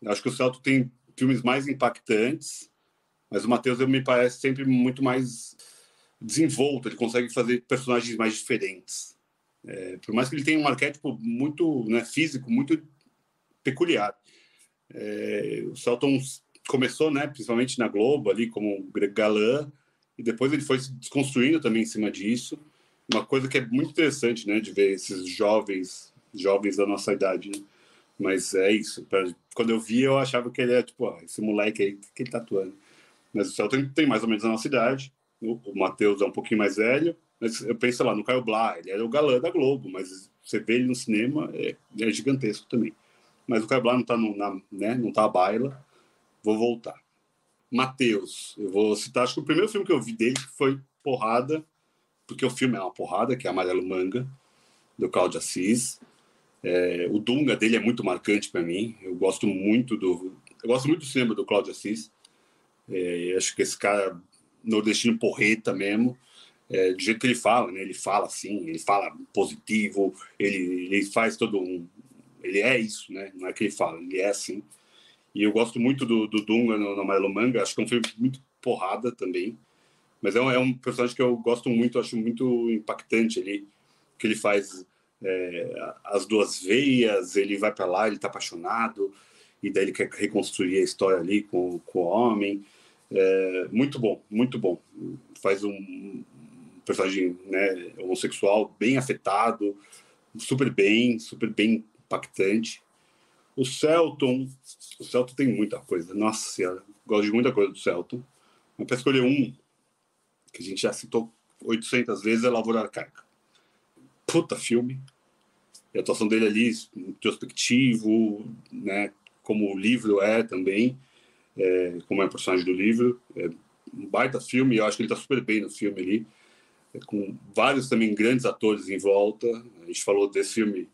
Eu acho que o Celto tem filmes mais impactantes, mas o Matheus me parece sempre muito mais desenvolto, ele consegue fazer personagens mais diferentes. É, por mais que ele tenha um arquétipo muito né, físico, muito peculiar. É, o Celton começou, né, principalmente na Globo, ali como galã, e depois ele foi se desconstruindo também em cima disso. Uma coisa que é muito interessante, né, de ver esses jovens, jovens da nossa idade, né? Mas é isso. Pra, quando eu vi, eu achava que ele é tipo, ó, esse moleque aí que ele tá atuando. Mas o Celton tem mais ou menos a nossa idade. O, Matheus é um pouquinho mais velho. Mas eu penso lá no Caio Blá, ele era o galã da Globo, mas você vê ele no cinema, é, é gigantesco também. Mas o Caio Blá não tá, no, na, né, não tá à baila. Vou voltar. Matheus, eu vou citar, acho que o primeiro filme que eu vi dele foi Porrada, porque o filme é uma porrada, que é Amarelo Manga, do Cláudio Assis. É, o Dunga dele é muito marcante para mim. Eu gosto muito do, eu gosto muito do cinema do Cláudio Assis. É, acho que esse cara nordestino porreta mesmo, é, do jeito que ele fala, né? Ele fala assim, ele fala positivo, ele, ele faz todo um, ele é isso, né? Não é que ele fala, ele é assim. E eu gosto muito do, do Dunga no, no Manga. Acho que é um filme muito porrada também. Mas é um, é um personagem que eu gosto muito, acho muito impactante ali, que ele faz é, as duas veias, ele vai para lá, ele está apaixonado, e daí ele quer reconstruir a história ali com, com o homem. É, muito bom, muito bom. Faz um personagem né, homossexual bem afetado, super bem, super bem impactante. O Celton, o Celton tem muita coisa. Nossa senhora, gosto de muita coisa do Celton. Mas para escolher um, que a gente já citou 800 vezes, é Lavoura Arcaica puta filme. E a atuação dele ali, introspectivo, né? Como o livro é também, é, como é o personagem do livro. É um baita filme, eu acho que ele está super bem no filme ali. É, com vários também grandes atores em volta. A gente falou desse filme,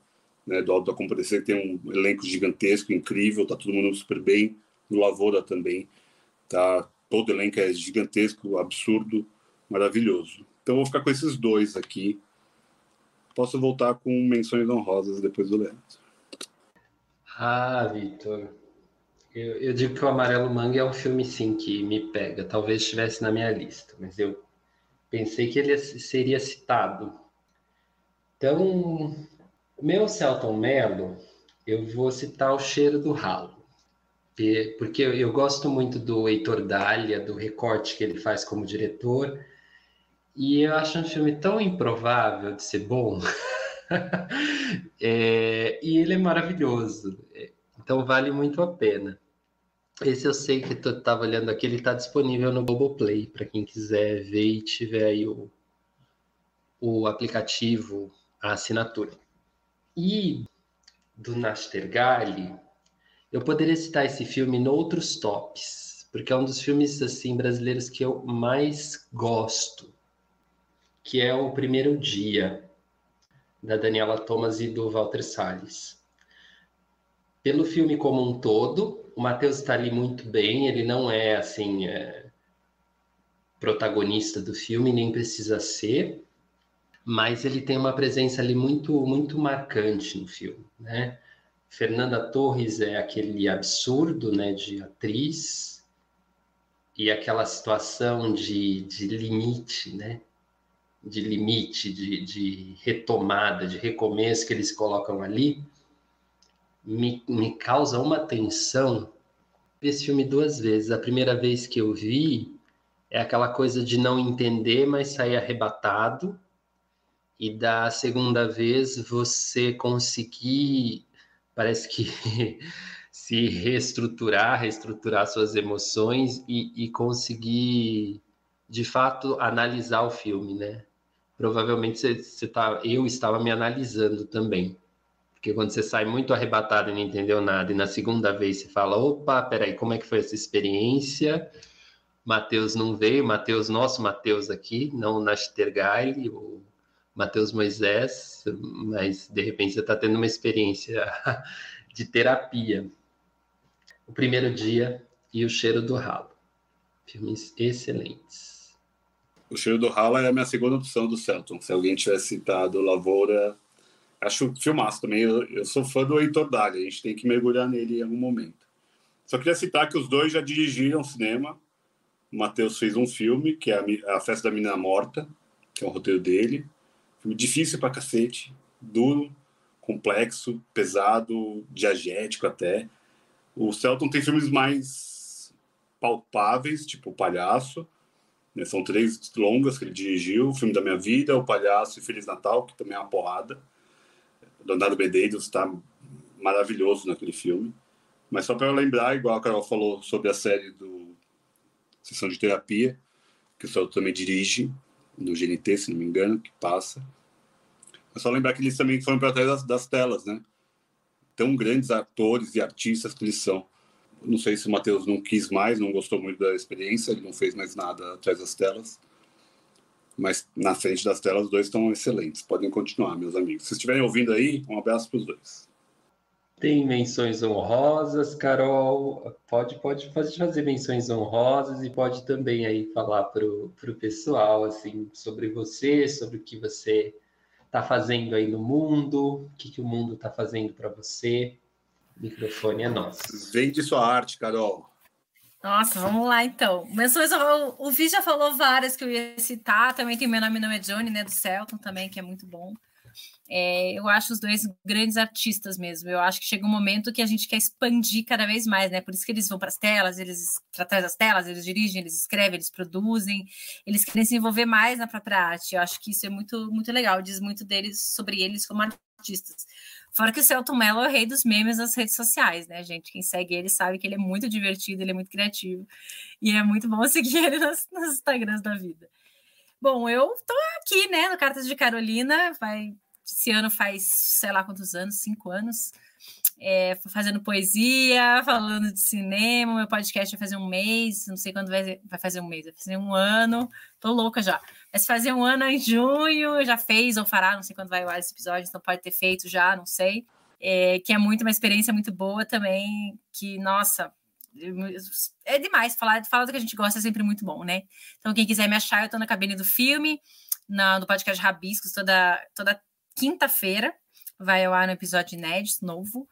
né, do Alto da Compadecer, que tem um elenco gigantesco, incrível, tá todo mundo super bem. No Lavoura também, tá todo elenco é gigantesco, absurdo, maravilhoso. Então vou ficar com esses dois aqui posso voltar com menções honrosas depois do Leandro. Ah, Vitor. Eu, eu, digo que o Amarelo Manga é um filme, sim, que me pega. Talvez estivesse na minha lista, mas eu pensei que ele seria citado. Então, meu Celton Mello, eu vou citar O Cheiro do Ralo. Porque eu, eu gosto muito do Heitor Dália, do recorte que ele faz como diretor e eu acho um filme tão improvável de ser bom. é, e ele é maravilhoso. Então vale muito a pena. Esse eu sei que tu estava olhando aqui, ele está disponível no Globoplay, para quem quiser ver e tiver aí o, o aplicativo, a assinatura. E do Nastergalli, eu poderia citar esse filme em outros tops, porque é um dos filmes assim brasileiros que eu mais gosto que é o primeiro dia, da Daniela Thomas e do Walter Salles. Pelo filme como um todo, o Matheus está ali muito bem, ele não é assim é, protagonista do filme, nem precisa ser, mas ele tem uma presença ali muito muito marcante no filme, né? Fernanda Torres é aquele absurdo, né, de atriz e aquela situação de, de limite, né? de limite, de, de retomada, de recomeço que eles colocam ali, me, me causa uma tensão. Esse filme duas vezes. A primeira vez que eu vi é aquela coisa de não entender, mas sair arrebatado. E da segunda vez você conseguir, parece que se reestruturar, reestruturar suas emoções e, e conseguir de fato analisar o filme, né? provavelmente você, você tá, eu estava me analisando também. Porque quando você sai muito arrebatado e não entendeu nada, e na segunda vez você fala, opa, peraí, como é que foi essa experiência? Matheus não veio, Matheus, nosso Matheus aqui, não Nastergaile, o Matheus Moisés, mas de repente você está tendo uma experiência de terapia. O primeiro dia e o cheiro do ralo. Filmes excelentes. O Cheiro do Rala é a minha segunda opção do Celton. Se alguém tivesse citado Lavoura, acho filmaço também. Eu, eu sou fã do Heitor Daga, a gente tem que mergulhar nele em algum momento. Só queria citar que os dois já dirigiram cinema, o Matheus fez um filme, que é a, Festa da Menina Morta, que é um roteiro dele. Filme difícil pra cacete, duro, complexo, pesado, diagético até. O Celton tem filmes mais palpáveis, tipo O Palhaço. Né? São três longas que ele dirigiu: O Filme da Minha Vida, O Palhaço e Feliz Natal, que também é uma porrada. Leonardo Medeiros está maravilhoso naquele filme. Mas só para lembrar, igual a Carol falou sobre a série do Sessão de Terapia, que o Celton também dirige, no GNT, se não me engano, que passa. É só lembrar que eles também foram para trás das, das telas, né? tão grandes atores e artistas que eles são. Não sei se o Matheus não quis mais, não gostou muito da experiência, ele não fez mais nada atrás das telas. Mas na frente das telas, os dois estão excelentes. Podem continuar, meus amigos. Se estiverem ouvindo aí, um abraço para os dois. Tem menções honrosas, Carol. Pode, pode, pode fazer menções honrosas e pode também aí falar para o pessoal assim sobre você, sobre o que você está fazendo aí no mundo, o que, que o mundo está fazendo para você. O microfone é nosso. Vende sua arte, Carol. Nossa, vamos lá então. Menções, o, o Vi já falou várias que eu ia citar. Também tem Meu Nome Não é Johnny, né? Do Celton também, que é muito bom. É, eu acho os dois grandes artistas mesmo. Eu acho que chega um momento que a gente quer expandir cada vez mais, né? Por isso que eles vão para as telas, eles atrás das telas, eles dirigem, eles escrevem, eles produzem, eles querem se envolver mais na própria arte. Eu acho que isso é muito, muito legal. Diz muito deles sobre eles como artistas. Fora que o Celton Mello é o rei dos memes nas redes sociais, né, gente? Quem segue ele sabe que ele é muito divertido, ele é muito criativo. E é muito bom seguir ele nos, nos Instagrams da vida. Bom, eu tô aqui, né, no Cartas de Carolina, vai esse ano faz, sei lá quantos anos, cinco anos, é, fazendo poesia, falando de cinema. Meu podcast vai fazer um mês, não sei quando vai, vai fazer um mês, vai fazer um ano. Tô louca já. Mas fazer um ano em junho, já fez ou fará, não sei quando vai o ar esse episódio, então pode ter feito já, não sei. É, que é muito uma experiência muito boa também, que, nossa, é demais. Falar, falar do que a gente gosta é sempre muito bom, né? Então, quem quiser me achar, eu tô na cabine do filme, na, no podcast Rabiscos, toda, toda quinta-feira, vai ao ar um episódio inédito, novo.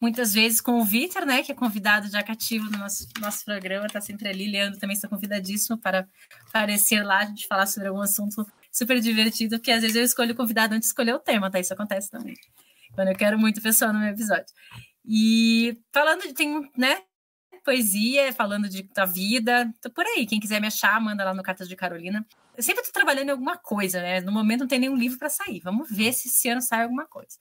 Muitas vezes com o Vitor, né, que é convidado já cativo no nosso, nosso programa, está sempre ali. Leandro também está convidadíssimo para aparecer lá, a gente falar sobre algum assunto super divertido, porque às vezes eu escolho o convidado antes de escolher o tema, tá? Isso acontece também. Quando eu quero muito pessoa no meu episódio. E falando de, tem, né, poesia, falando de, da vida, tô por aí. Quem quiser me achar, manda lá no Cartas de Carolina. Eu sempre estou trabalhando em alguma coisa, né? No momento não tem nenhum livro para sair. Vamos ver se esse ano sai alguma coisa.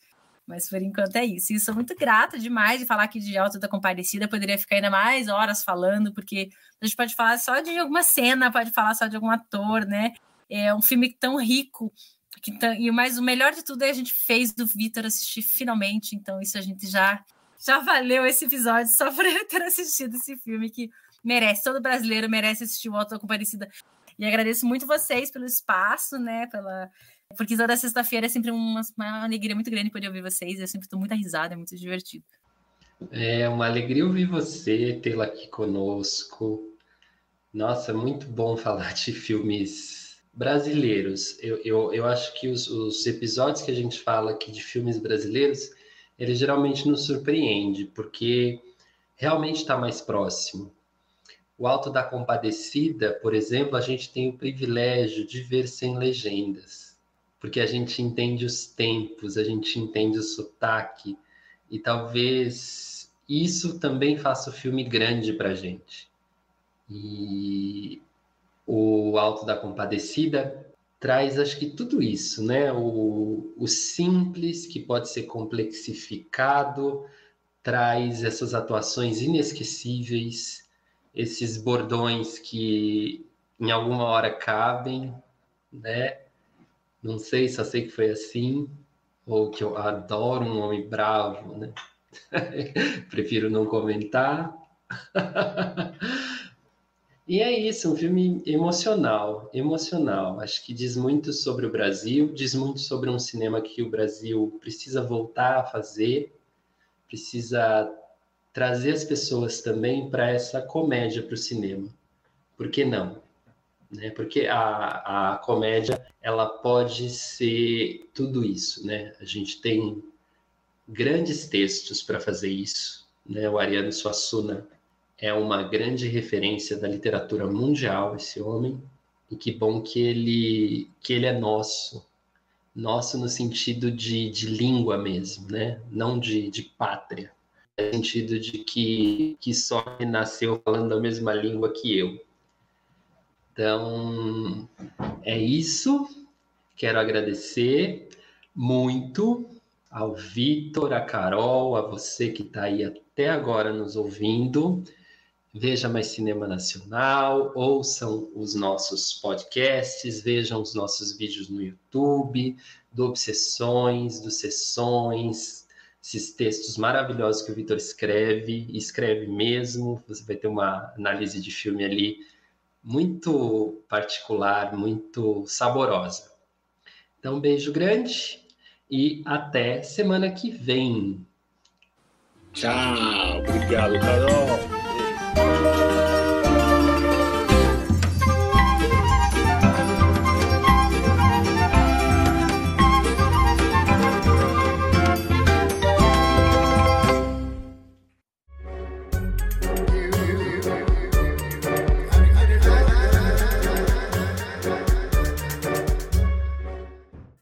Mas por enquanto é isso. E sou muito grata demais de falar aqui de Alto da Comparecida. Poderia ficar ainda mais horas falando, porque a gente pode falar só de alguma cena, pode falar só de algum ator, né? É um filme tão rico. Que e mais o melhor de tudo é a gente fez do Vitor assistir finalmente. Então, isso a gente já, já valeu esse episódio só por ele ter assistido esse filme que merece. Todo brasileiro merece assistir o Alto da Comparecida. E agradeço muito vocês pelo espaço, né? Pela... Porque toda sexta-feira é sempre uma, uma, alegria muito grande poder ouvir vocês. Eu sempre estou muito risada, é muito divertido. É uma alegria ouvir você, tê-la aqui conosco. Nossa, muito bom falar de filmes brasileiros. Eu, eu, eu acho que os, os episódios que a gente fala aqui de filmes brasileiros, ele geralmente nos surpreende, porque realmente está mais próximo. O Alto da Compadecida, por exemplo, a gente tem o privilégio de ver sem legendas, porque a gente entende os tempos, a gente entende o sotaque, e talvez isso também faça o filme grande para a gente. E o Alto da Compadecida traz, acho que tudo isso, né? O, o simples que pode ser complexificado, traz essas atuações inesquecíveis esses bordões que em alguma hora cabem, né? Não sei, só sei que foi assim, ou que eu adoro um homem bravo, né? Prefiro não comentar. e é isso, um filme emocional, emocional. Acho que diz muito sobre o Brasil, diz muito sobre um cinema que o Brasil precisa voltar a fazer, precisa trazer as pessoas também para essa comédia para o cinema. Por que não? Né? Porque a, a comédia ela pode ser tudo isso, né? A gente tem grandes textos para fazer isso, né? O Ariano Suassuna é uma grande referência da literatura mundial, esse homem, e que bom que ele, que ele é nosso, nosso no sentido de, de língua mesmo, né? não de, de pátria, no sentido de que, que só nasceu falando a mesma língua que eu. Então, é isso. Quero agradecer muito ao Vitor, a Carol, a você que está aí até agora nos ouvindo. Veja mais cinema nacional, ouçam os nossos podcasts, vejam os nossos vídeos no YouTube, do Obsessões, do Sessões, esses textos maravilhosos que o Vitor escreve, escreve mesmo. Você vai ter uma análise de filme ali muito particular, muito saborosa. Então, um beijo grande e até semana que vem. Tchau, obrigado, Carol.